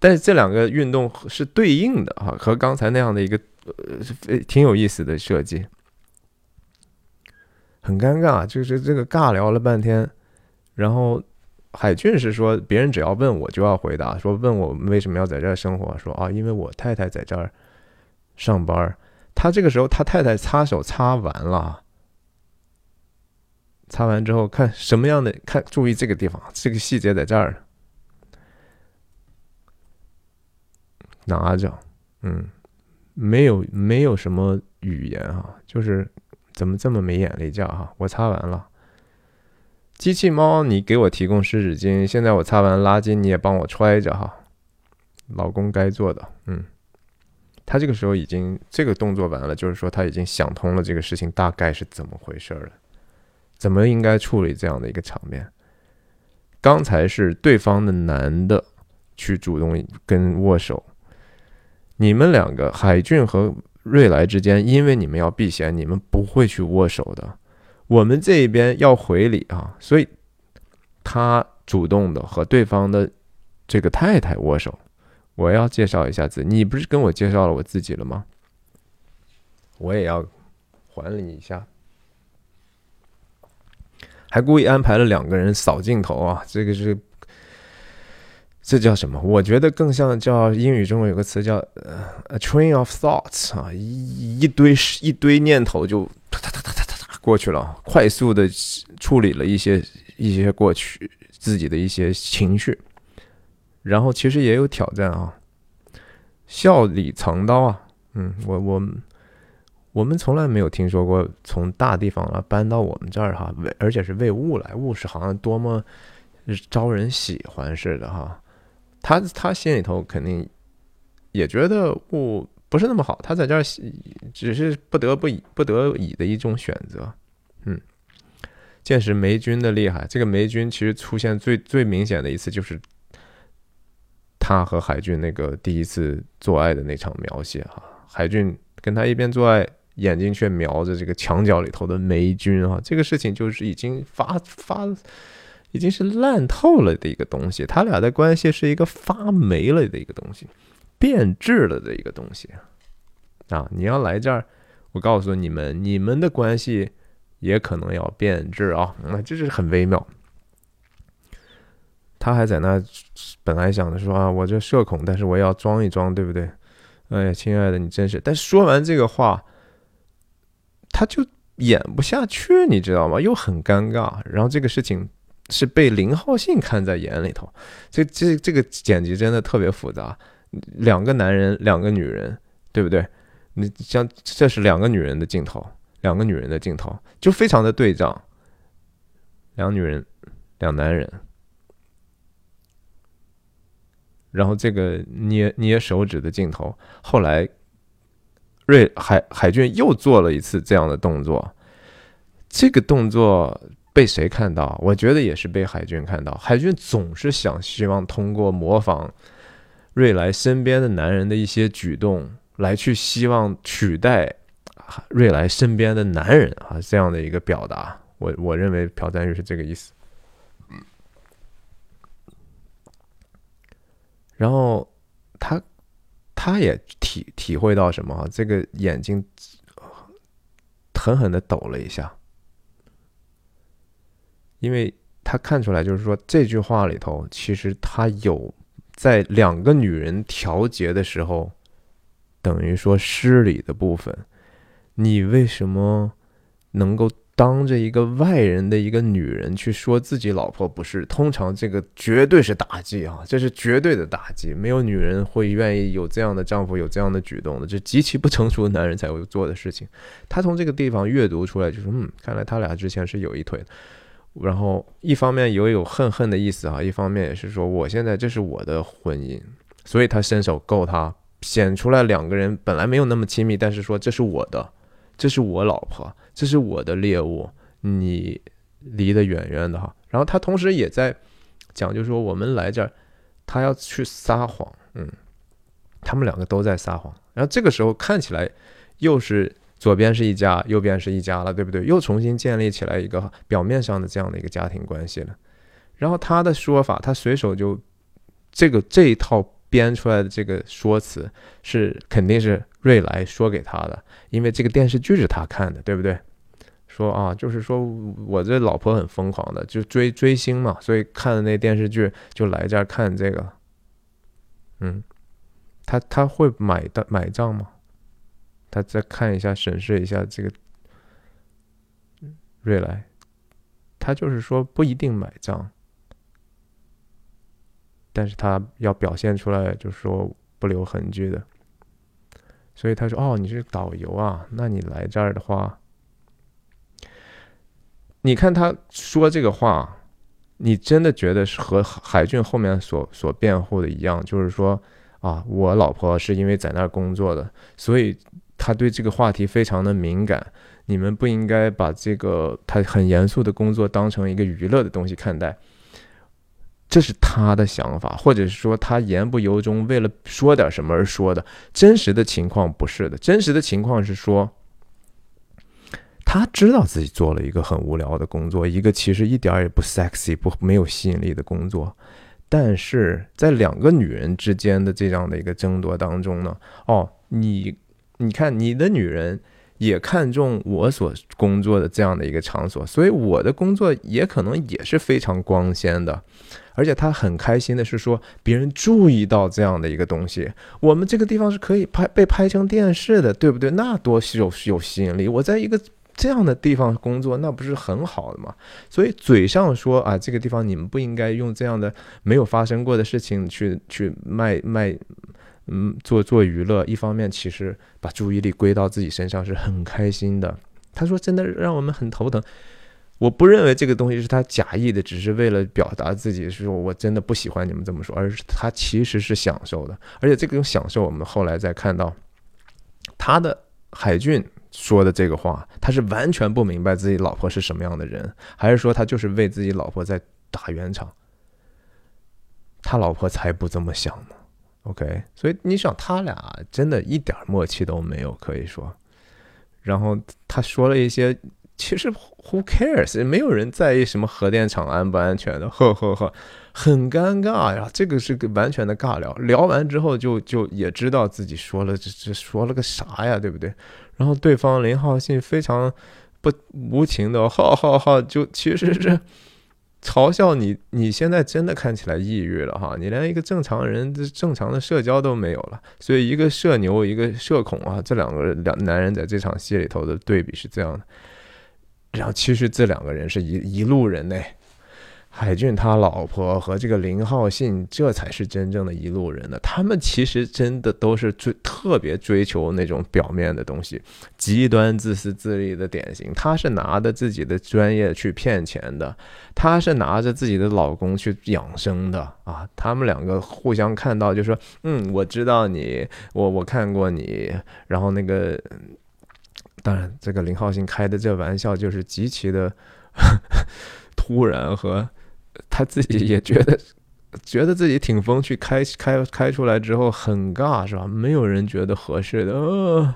但是这两个运动是对应的哈，和刚才那样的一个。呃，挺有意思的设计，很尴尬，就是这个尬聊了半天，然后海俊是说，别人只要问我就要回答，说问我为什么要在这儿生活，说啊，因为我太太在这儿上班。他这个时候，他太太擦手擦完了，擦完之后看什么样的，看注意这个地方，这个细节在这儿，拿着，嗯。没有没有什么语言哈，就是怎么这么没眼力见哈？我擦完了，机器猫，你给我提供湿纸巾，现在我擦完垃圾，你也帮我揣着哈。老公该做的，嗯，他这个时候已经这个动作完了，就是说他已经想通了这个事情大概是怎么回事了，怎么应该处理这样的一个场面。刚才是对方的男的去主动跟握手。你们两个海俊和瑞来之间，因为你们要避嫌，你们不会去握手的。我们这一边要回礼啊，所以他主动的和对方的这个太太握手。我要介绍一下自己，你不是跟我介绍了我自己了吗？我也要还你一下，还故意安排了两个人扫镜头啊，这个是。这叫什么？我觉得更像叫英语中有个词叫呃 a train of thoughts 啊，一一堆一堆念头就哒哒哒哒哒哒过去了，快速的处理了一些一些过去自己的一些情绪，然后其实也有挑战啊，笑里藏刀啊，嗯，我我我们从来没有听说过从大地方啊搬到我们这儿哈，为而且是为物来，物是好像多么招人喜欢似的哈。他他心里头肯定也觉得物不是那么好，他在这儿只是不得不以不得已的一种选择。嗯，见识霉菌的厉害，这个霉菌其实出现最最明显的一次就是他和海俊那个第一次做爱的那场描写哈，海俊跟他一边做爱，眼睛却瞄着这个墙角里头的霉菌啊，这个事情就是已经发发。已经是烂透了的一个东西，他俩的关系是一个发霉了的一个东西，变质了的一个东西啊！你要来这儿，我告诉你们，你们的关系也可能要变质啊！那这是很微妙。他还在那本来想着说啊，我这社恐，但是我要装一装，对不对？哎呀，亲爱的，你真是……但说完这个话，他就演不下去，你知道吗？又很尴尬，然后这个事情。是被林浩信看在眼里头，这这这个剪辑真的特别复杂。两个男人，两个女人，对不对？你像这是两个女人的镜头，两个女人的镜头就非常的对仗。两女人，两男人，然后这个捏捏手指的镜头，后来瑞海海俊又做了一次这样的动作，这个动作。被谁看到？我觉得也是被海军看到。海军总是想希望通过模仿瑞来身边的男人的一些举动，来去希望取代瑞来身边的男人啊，这样的一个表达。我我认为朴赞玉是这个意思。然后他他也体体会到什么？这个眼睛狠狠的抖了一下。因为他看出来，就是说这句话里头，其实他有在两个女人调节的时候，等于说失礼的部分。你为什么能够当着一个外人的一个女人去说自己老婆不是？通常这个绝对是打击啊，这是绝对的打击。没有女人会愿意有这样的丈夫有这样的举动的，这极其不成熟的男人才会做的事情。他从这个地方阅读出来，就是嗯，看来他俩之前是有一腿的。然后一方面有有恨恨的意思啊，一方面也是说我现在这是我的婚姻，所以他伸手够他，显出来两个人本来没有那么亲密，但是说这是我的，这是我老婆，这是我的猎物，你离得远远的哈。然后他同时也在讲，就是说我们来这儿，他要去撒谎，嗯，他们两个都在撒谎。然后这个时候看起来又是。左边是一家，右边是一家了，对不对？又重新建立起来一个表面上的这样的一个家庭关系了。然后他的说法，他随手就这个这一套编出来的这个说辞，是肯定是瑞来说给他的，因为这个电视剧是他看的，对不对？说啊，就是说我这老婆很疯狂的，就追追星嘛，所以看的那电视剧就来这儿看这个。嗯，他他会买的买账吗？他再看一下，审视一下这个瑞来，他就是说不一定买账，但是他要表现出来，就是说不留痕迹的。所以他说：“哦，你是导游啊？那你来这儿的话，你看他说这个话，你真的觉得是和海俊后面所所辩护的一样？就是说啊，我老婆是因为在那儿工作的，所以。”他对这个话题非常的敏感，你们不应该把这个他很严肃的工作当成一个娱乐的东西看待。这是他的想法，或者是说他言不由衷，为了说点什么而说的。真实的情况不是的，真实的情况是说，他知道自己做了一个很无聊的工作，一个其实一点也不 sexy、不没有吸引力的工作，但是在两个女人之间的这样的一个争夺当中呢，哦，你。你看，你的女人也看重我所工作的这样的一个场所，所以我的工作也可能也是非常光鲜的。而且他很开心的是说，别人注意到这样的一个东西，我们这个地方是可以拍被拍成电视的，对不对？那多有有吸引力！我在一个这样的地方工作，那不是很好的吗？所以嘴上说啊，这个地方你们不应该用这样的没有发生过的事情去去卖卖，嗯，做做娱乐。一方面，其实把注意力归到自己身上是很开心的。他说，真的让我们很头疼。我不认为这个东西是他假意的，只是为了表达自己，是我真的不喜欢你们这么说，而是他其实是享受的，而且这种享受，我们后来再看到他的海俊说的这个话，他是完全不明白自己老婆是什么样的人，还是说他就是为自己老婆在打圆场？他老婆才不这么想呢。OK，所以你想，他俩真的一点默契都没有，可以说。然后他说了一些。其实 who cares？没有人在意什么核电厂安不安全的，呵呵呵，很尴尬呀。这个是个完全的尬聊，聊完之后就就也知道自己说了这这说了个啥呀，对不对？然后对方林浩信非常不无情的，哈哈哈，就其实是嘲笑你。你现在真的看起来抑郁了哈，你连一个正常人正常的社交都没有了。所以一个社牛，一个社恐啊，这两个两男人在这场戏里头的对比是这样的。然后其实这两个人是一一路人呢，海俊他老婆和这个林浩信，这才是真正的一路人呢。他们其实真的都是追特别追求那种表面的东西，极端自私自利的典型。他是拿着自己的专业去骗钱的，他是拿着自己的老公去养生的啊。他们两个互相看到就说：“嗯，我知道你，我我看过你。”然后那个。当然，这个林浩信开的这玩笑就是极其的 突然，和他自己也觉得 觉得自己挺风趣，开开开出来之后很尬，是吧？没有人觉得合适的。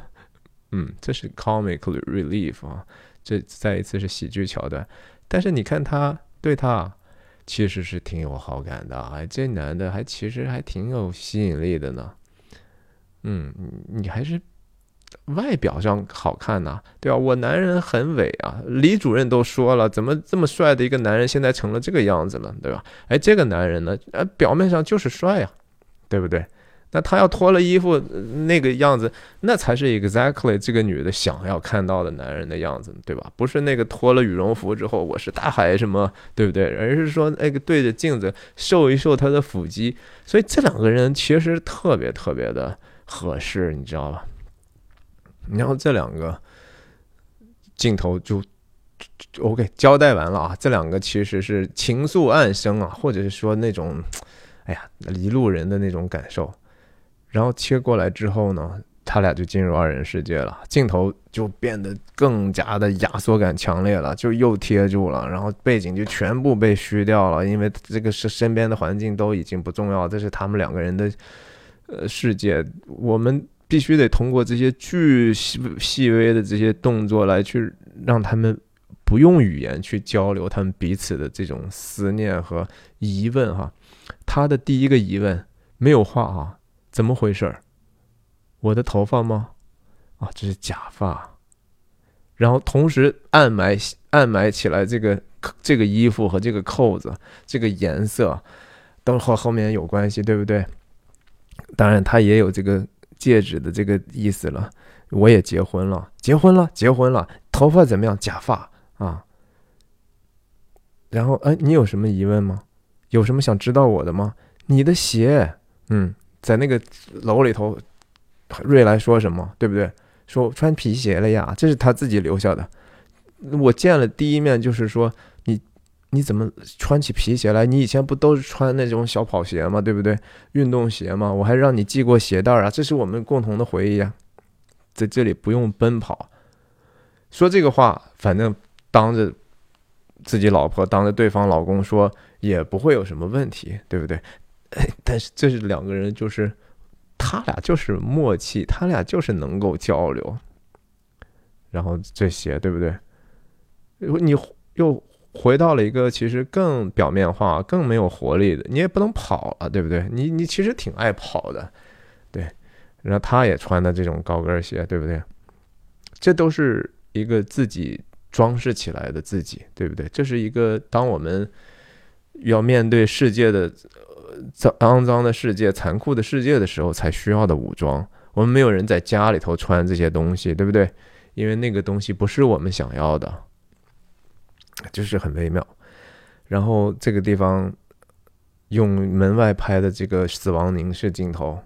嗯，这是 comic relief 啊，这再一次是喜剧桥段。但是你看他对他其实是挺有好感的，哎，这男的还其实还挺有吸引力的呢。嗯，你还是。外表上好看呐，对吧？我男人很伟啊，李主任都说了，怎么这么帅的一个男人，现在成了这个样子了，对吧？哎，这个男人呢，呃，表面上就是帅呀，对不对？那他要脱了衣服那个样子，那才是 exactly 这个女的想要看到的男人的样子，对吧？不是那个脱了羽绒服之后我是大海什么，对不对？而是说那个对着镜子秀一秀他的腹肌，所以这两个人其实特别特别的合适，你知道吧？然后这两个镜头就就 OK 交代完了啊，这两个其实是情愫暗生啊，或者是说那种哎呀一路人的那种感受。然后切过来之后呢，他俩就进入二人世界了，镜头就变得更加的压缩感强烈了，就又贴住了，然后背景就全部被虚掉了，因为这个是身边的环境都已经不重要，这是他们两个人的呃世界，我们。必须得通过这些巨细细微的这些动作来去让他们不用语言去交流他们彼此的这种思念和疑问哈。他的第一个疑问没有话啊，怎么回事儿？我的头发吗？啊，这是假发。然后同时暗埋暗埋起来这个这个衣服和这个扣子这个颜色都和后面有关系，对不对？当然，他也有这个。戒指的这个意思了，我也结婚了，结婚了，结婚了，头发怎么样？假发啊。然后，哎，你有什么疑问吗？有什么想知道我的吗？你的鞋，嗯，在那个楼里头，瑞来说什么？对不对？说穿皮鞋了呀，这是他自己留下的。我见了第一面就是说。你怎么穿起皮鞋来？你以前不都是穿那种小跑鞋吗？对不对？运动鞋吗？我还让你系过鞋带啊！这是我们共同的回忆啊，在这里不用奔跑。说这个话，反正当着自己老婆，当着对方老公说，也不会有什么问题，对不对？但是这是两个人，就是他俩就是默契，他俩就是能够交流。然后这些，对不对？你又。回到了一个其实更表面化、更没有活力的，你也不能跑了，对不对？你你其实挺爱跑的，对。然后他也穿的这种高跟鞋，对不对？这都是一个自己装饰起来的自己，对不对？这是一个当我们要面对世界的脏肮脏的世界、残酷的世界的时候才需要的武装。我们没有人在家里头穿这些东西，对不对？因为那个东西不是我们想要的，就是很微妙。然后这个地方用门外拍的这个死亡凝视镜头，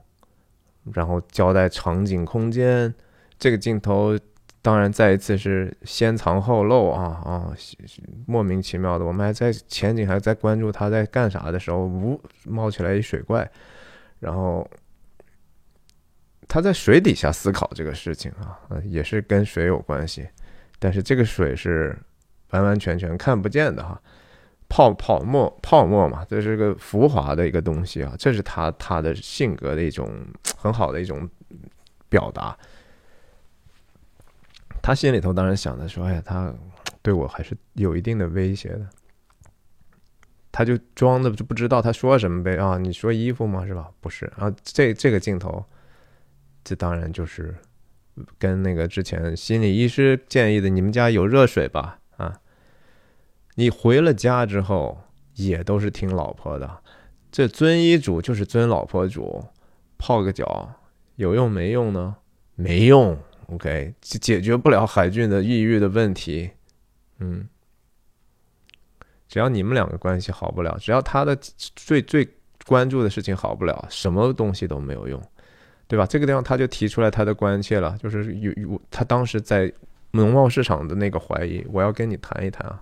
然后交代场景空间。这个镜头当然再一次是先藏后露啊啊，莫名其妙的。我们还在前景还在关注他在干啥的时候，呜冒起来一水怪，然后。他在水底下思考这个事情啊，也是跟水有关系，但是这个水是完完全全看不见的哈，泡泡沫泡沫嘛，这是个浮华的一个东西啊，这是他他的性格的一种很好的一种表达。他心里头当然想的说，哎呀，他对我还是有一定的威胁的，他就装的就不知道他说什么呗啊，你说衣服吗？是吧？不是啊，这这个镜头。这当然就是跟那个之前心理医师建议的，你们家有热水吧？你回了家之后也都是听老婆的，这遵医嘱就是遵老婆嘱，泡个脚有用没用呢？没用，OK，解决不了海俊的抑郁的问题。嗯，只要你们两个关系好不了，只要他的最最关注的事情好不了，什么东西都没有用。对吧？这个地方他就提出来他的关切了，就是有有他当时在农贸市场的那个怀疑，我要跟你谈一谈啊。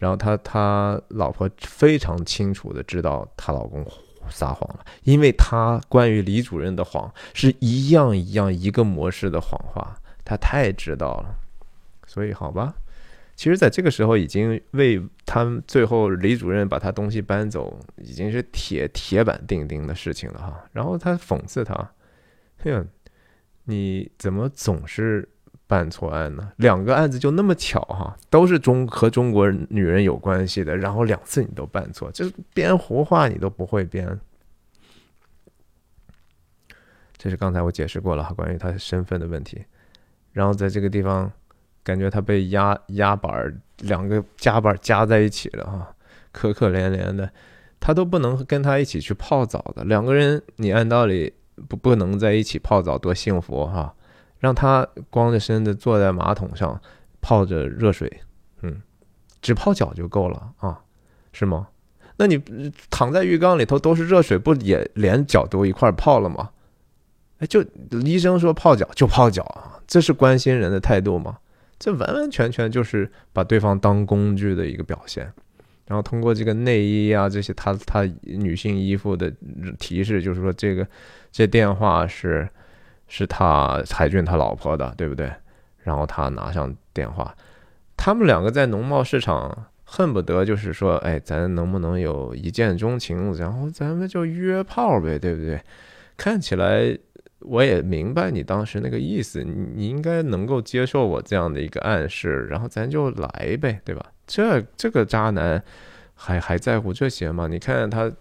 然后他他老婆非常清楚的知道她老公撒谎了，因为他关于李主任的谎是一样一样一个模式的谎话，他太知道了，所以好吧。其实，在这个时候，已经为他最后李主任把他东西搬走，已经是铁铁板钉钉的事情了哈。然后他讽刺他：“哼，你怎么总是办错案呢？两个案子就那么巧哈，都是中和中国女人有关系的，然后两次你都办错，这编胡话你都不会编。”这是刚才我解释过了哈，关于他身份的问题。然后在这个地方。感觉他被压压板两个夹板夹在一起了哈，可可怜怜的，他都不能跟他一起去泡澡的。两个人，你按道理不不能在一起泡澡，多幸福哈！让他光着身子坐在马桶上泡着热水，嗯，只泡脚就够了啊，是吗？那你躺在浴缸里头都是热水，不也连脚都一块泡了吗？哎，就医生说泡脚就泡脚啊，这是关心人的态度吗？这完完全全就是把对方当工具的一个表现，然后通过这个内衣啊这些他他女性衣服的提示，就是说这个这电话是是他海俊他老婆的，对不对？然后他拿上电话，他们两个在农贸市场恨不得就是说，哎，咱能不能有一见钟情，然后咱们就约炮呗，对不对？看起来。我也明白你当时那个意思，你应该能够接受我这样的一个暗示，然后咱就来呗，对吧？这这个渣男还还在乎这些吗？你看他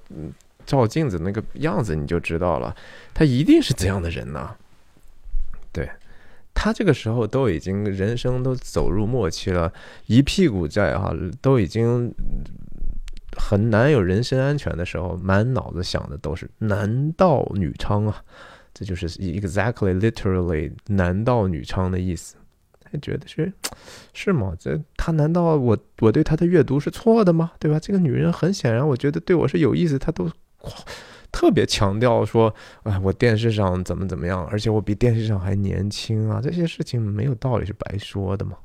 照镜子那个样子，你就知道了，他一定是这样的人呐。对他这个时候都已经人生都走入末期了，一屁股债啊，都已经很难有人身安全的时候，满脑子想的都是男盗女娼啊。这就是 exactly literally 男盗女娼的意思，他觉得是是吗？这他难道我我对他的阅读是错的吗？对吧？这个女人很显然，我觉得对我是有意思，他都特别强调说，哎，我电视上怎么怎么样，而且我比电视上还年轻啊，这些事情没有道理是白说的嘛？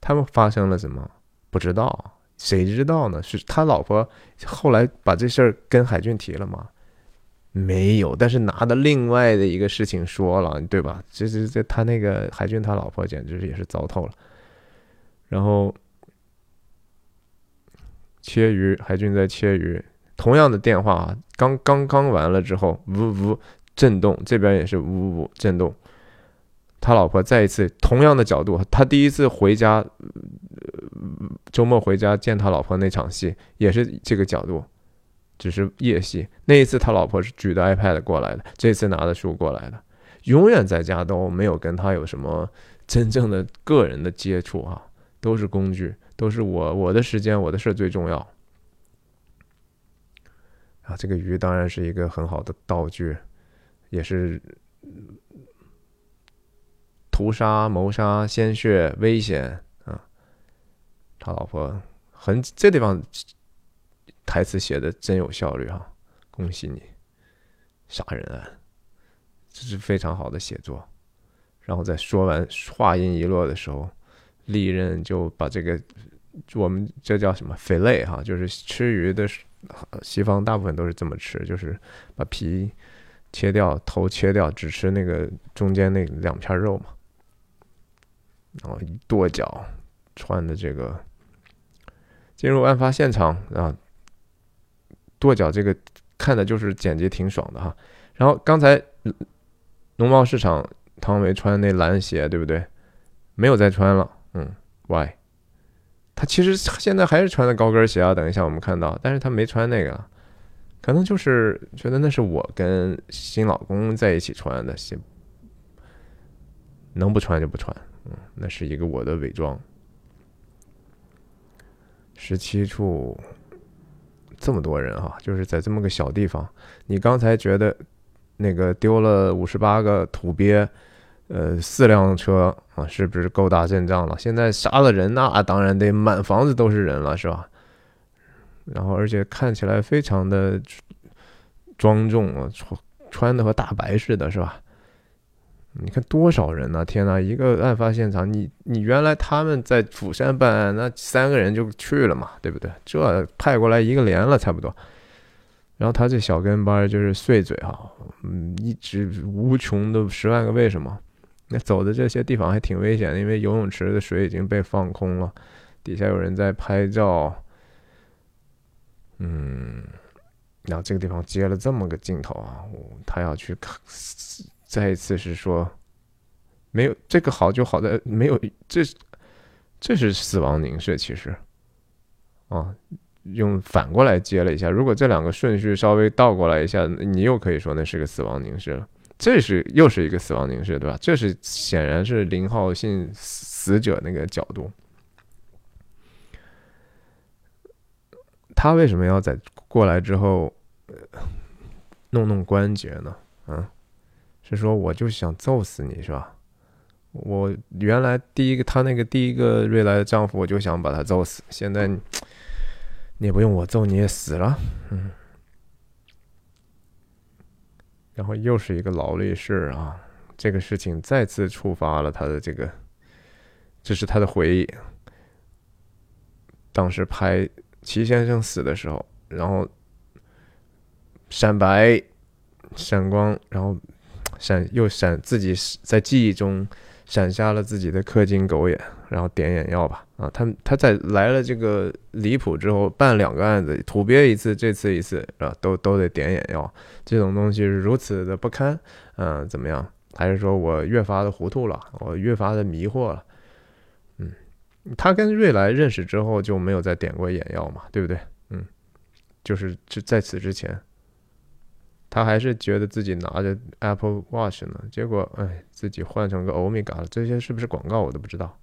他们发生了什么？不知道，谁知道呢？是他老婆后来把这事儿跟海俊提了吗？没有，但是拿的另外的一个事情说了，对吧？这这这，他那个海俊他老婆简直也是糟透了。然后切鱼，海俊在切鱼，同样的电话啊刚刚刚完了之后，呜呜震动，这边也是呜呜震动。他老婆再一次同样的角度，他第一次回家，周末回家见他老婆那场戏也是这个角度。只是夜戏，那一次他老婆是举着 iPad 过来的，这次拿着书过来的，永远在家都没有跟他有什么真正的个人的接触啊，都是工具，都是我我的时间我的事最重要啊。这个鱼当然是一个很好的道具，也是屠杀、谋杀、鲜血、危险啊。他老婆很这地方台词写的真有效率哈，恭喜你，杀人案。这是非常好的写作，然后在说完话音一落的时候，利刃就把这个我们这叫什么肥类哈，就是吃鱼的西方大部分都是这么吃，就是把皮切掉，头切掉，只吃那个中间那两片肉嘛，然后一跺脚穿的这个进入案发现场啊，跺脚这个看的就是剪辑挺爽的哈，然后刚才。农贸市场，汤唯穿那蓝鞋，对不对？没有再穿了。嗯，Why？他其实现在还是穿的高跟鞋啊。等一下我们看到，但是他没穿那个，可能就是觉得那是我跟新老公在一起穿的鞋，能不穿就不穿。嗯，那是一个我的伪装。十七处，这么多人啊，就是在这么个小地方，你刚才觉得。那个丢了五十八个土鳖，呃，四辆车啊，是不是够大阵仗了？现在杀了人，那当然得满房子都是人了，是吧？然后，而且看起来非常的庄重啊，穿穿的和大白似的，是吧？你看多少人呢？天哪！一个案发现场，你你原来他们在釜山办案，那三个人就去了嘛，对不对？这派过来一个连了，差不多。然后他这小跟班就是碎嘴哈，嗯，一直无穷的十万个为什么。那走的这些地方还挺危险的，因为游泳池的水已经被放空了，底下有人在拍照。嗯，然后这个地方接了这么个镜头啊，他要去看，再一次是说，没有这个好就好在没有这，这是死亡凝视其实，啊。用反过来接了一下，如果这两个顺序稍微倒过来一下，你又可以说那是个死亡凝视了。这是又是一个死亡凝视，对吧？这是显然是林浩信死者那个角度。他为什么要在过来之后弄弄关节呢？嗯，是说我就想揍死你是吧？我原来第一个他那个第一个瑞来的丈夫，我就想把他揍死，现在。你也不用我揍，你也死了，嗯。然后又是一个劳力士啊，这个事情再次触发了他的这个，这是他的回忆。当时拍齐先生死的时候，然后闪白、闪光，然后闪又闪，自己在记忆中。闪瞎了自己的氪金狗眼，然后点眼药吧。啊，他他在来了这个离谱之后，办两个案子，土鳖一次，这次一次，啊，都都得点眼药。这种东西是如此的不堪，嗯，怎么样？还是说我越发的糊涂了，我越发的迷惑了？嗯，他跟瑞来认识之后就没有再点过眼药嘛，对不对？嗯，就是就在此之前。他还是觉得自己拿着 Apple Watch 呢，结果哎，自己换成个欧米伽了。这些是不是广告我都不知道。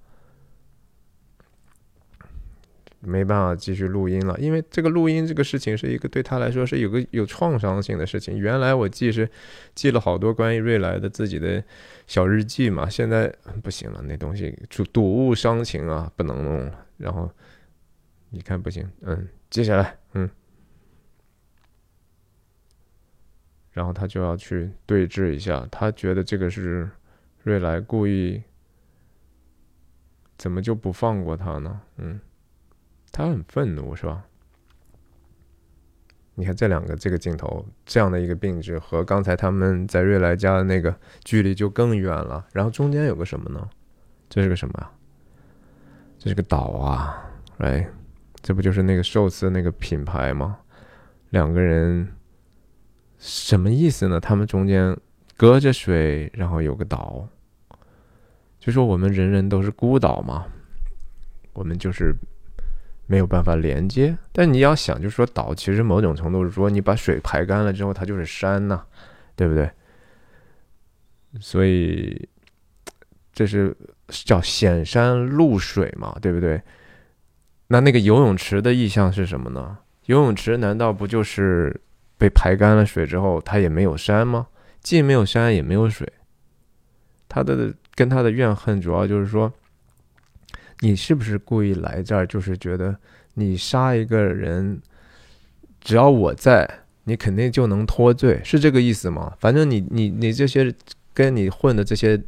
没办法继续录音了，因为这个录音这个事情是一个对他来说是有个有创伤性的事情。原来我记是记了好多关于瑞来的自己的小日记嘛，现在不行了，那东西就睹物伤情啊，不能弄了。然后你看不行，嗯，接下来，嗯。然后他就要去对峙一下，他觉得这个是瑞来故意，怎么就不放过他呢？嗯，他很愤怒是吧？你看这两个这个镜头，这样的一个并置，和刚才他们在瑞来家的那个距离就更远了。然后中间有个什么呢？这是个什么啊？这是个岛啊！哎，这不就是那个寿司那个品牌吗？两个人。什么意思呢？他们中间隔着水，然后有个岛，就说我们人人都是孤岛嘛，我们就是没有办法连接。但你要想，就是说岛其实某种程度是说，你把水排干了之后，它就是山呐，对不对？所以这是叫显山露水嘛，对不对？那那个游泳池的意象是什么呢？游泳池难道不就是被排干了水之后，它也没有山吗？既没有山，也没有水。他的跟他的怨恨主要就是说，你是不是故意来这儿？就是觉得你杀一个人，只要我在，你肯定就能脱罪，是这个意思吗？反正你你你这些。跟你混的这些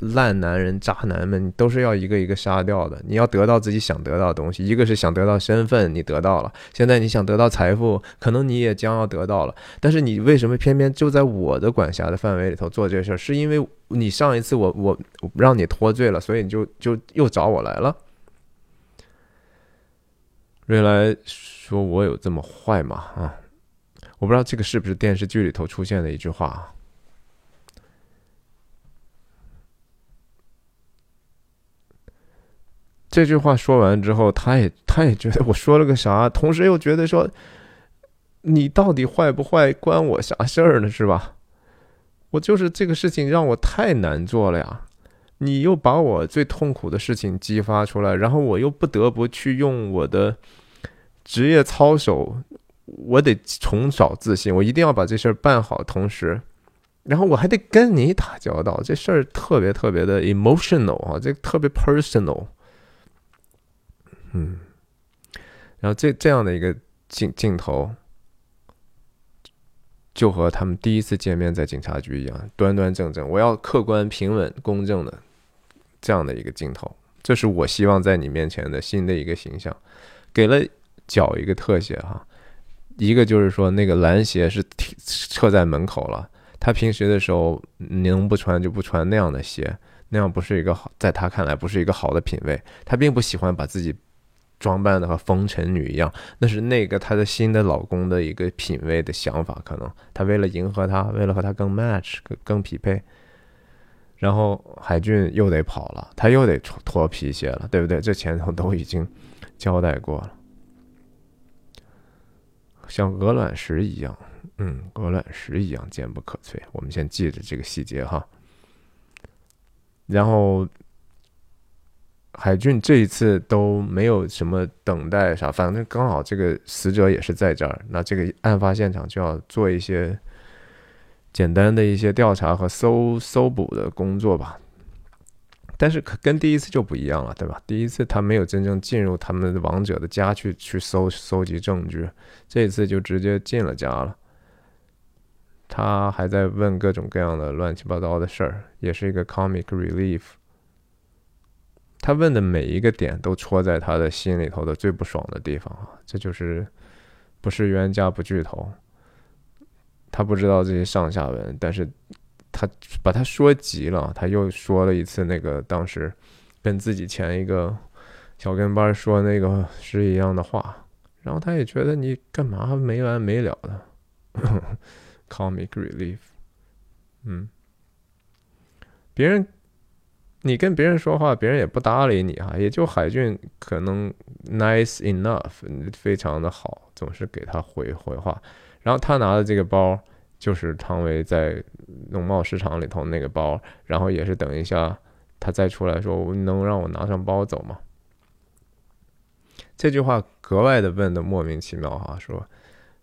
烂男人、渣男们，你都是要一个一个杀掉的。你要得到自己想得到的东西，一个是想得到身份，你得到了；现在你想得到财富，可能你也将要得到了。但是你为什么偏偏就在我的管辖的范围里头做这事儿？是因为你上一次我我让你脱罪了，所以你就就又找我来了。瑞来说：“我有这么坏吗？”啊，我不知道这个是不是电视剧里头出现的一句话。这句话说完之后，他也 他也觉得我说了个啥，同时又觉得说，你到底坏不坏，关我啥事儿呢？是吧？我就是这个事情让我太难做了呀！你又把我最痛苦的事情激发出来，然后我又不得不去用我的职业操守，我得重找自信，我一定要把这事儿办好。同时，然后我还得跟你打交道，这事儿特别特别的 emotional 啊，这特别 personal。嗯，然后这这样的一个镜镜头，就和他们第一次见面在警察局一样，端端正正。我要客观、平稳、公正的这样的一个镜头，这是我希望在你面前的新的一个形象。给了脚一个特写哈，一个就是说那个蓝鞋是撤在门口了，他平时的时候能不穿就不穿那样的鞋，那样不是一个好，在他看来不是一个好的品味，他并不喜欢把自己。装扮的和风尘女一样，那是那个她的新的老公的一个品味的想法，可能她为了迎合他，为了和他更 match 更更匹配，然后海俊又得跑了，他又得脱皮鞋了，对不对？这前头都已经交代过了，像鹅卵石一样，嗯，鹅卵石一样坚不可摧。我们先记着这个细节哈，然后。海俊这一次都没有什么等待啥，反正刚好这个死者也是在这儿，那这个案发现场就要做一些简单的一些调查和搜搜捕的工作吧。但是跟第一次就不一样了，对吧？第一次他没有真正进入他们王者的家去去搜搜集证据，这次就直接进了家了。他还在问各种各样的乱七八糟的事儿，也是一个 comic relief。他问的每一个点都戳在他的心里头的最不爽的地方啊！这就是不是冤家不聚头。他不知道这些上下文，但是他把他说急了，他又说了一次那个当时跟自己前一个小跟班说那个是一样的话，然后他也觉得你干嘛没完没了的，comic relief，嗯，别人。你跟别人说话，别人也不搭理你哈，也就海俊可能 nice enough，非常的好，总是给他回回话。然后他拿的这个包就是汤唯在农贸市场里头那个包，然后也是等一下他再出来说能让我拿上包走吗？这句话格外的问的莫名其妙哈，说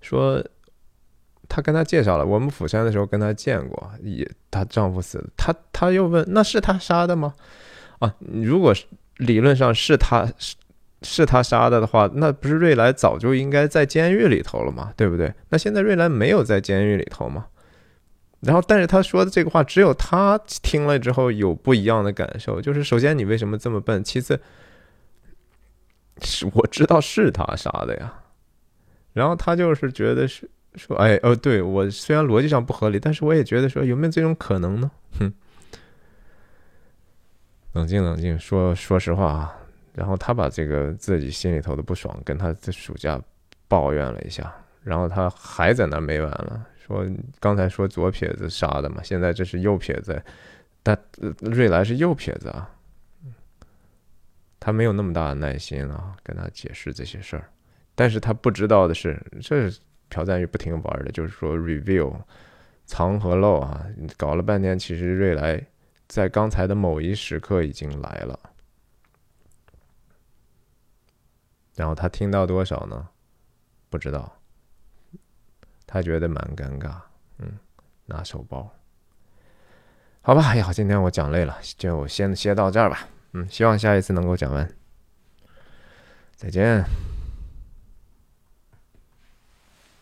说。他跟他介绍了，我们釜山的时候跟他见过，也她丈夫死了。他他又问，那是他杀的吗？啊，如果理论上是他是是他杀的的话，那不是瑞来早就应该在监狱里头了吗？对不对？那现在瑞来没有在监狱里头吗？然后，但是他说的这个话，只有他听了之后有不一样的感受，就是首先你为什么这么笨？其次，是我知道是他杀的呀。然后他就是觉得是。说哎哦，对我虽然逻辑上不合理，但是我也觉得说有没有这种可能呢？哼，冷静冷静，说说实话啊。然后他把这个自己心里头的不爽跟他的暑假抱怨了一下，然后他还在那没完了，说刚才说左撇子杀的嘛，现在这是右撇子，但瑞来是右撇子啊。他没有那么大的耐心啊，跟他解释这些事儿，但是他不知道的是这。朴赞玉不停玩的，就是说 reveal 藏和漏啊，搞了半天，其实瑞来在刚才的某一时刻已经来了。然后他听到多少呢？不知道。他觉得蛮尴尬，嗯，拿手包。好吧，哎呀，今天我讲累了，就先歇到这儿吧。嗯，希望下一次能够讲完。再见。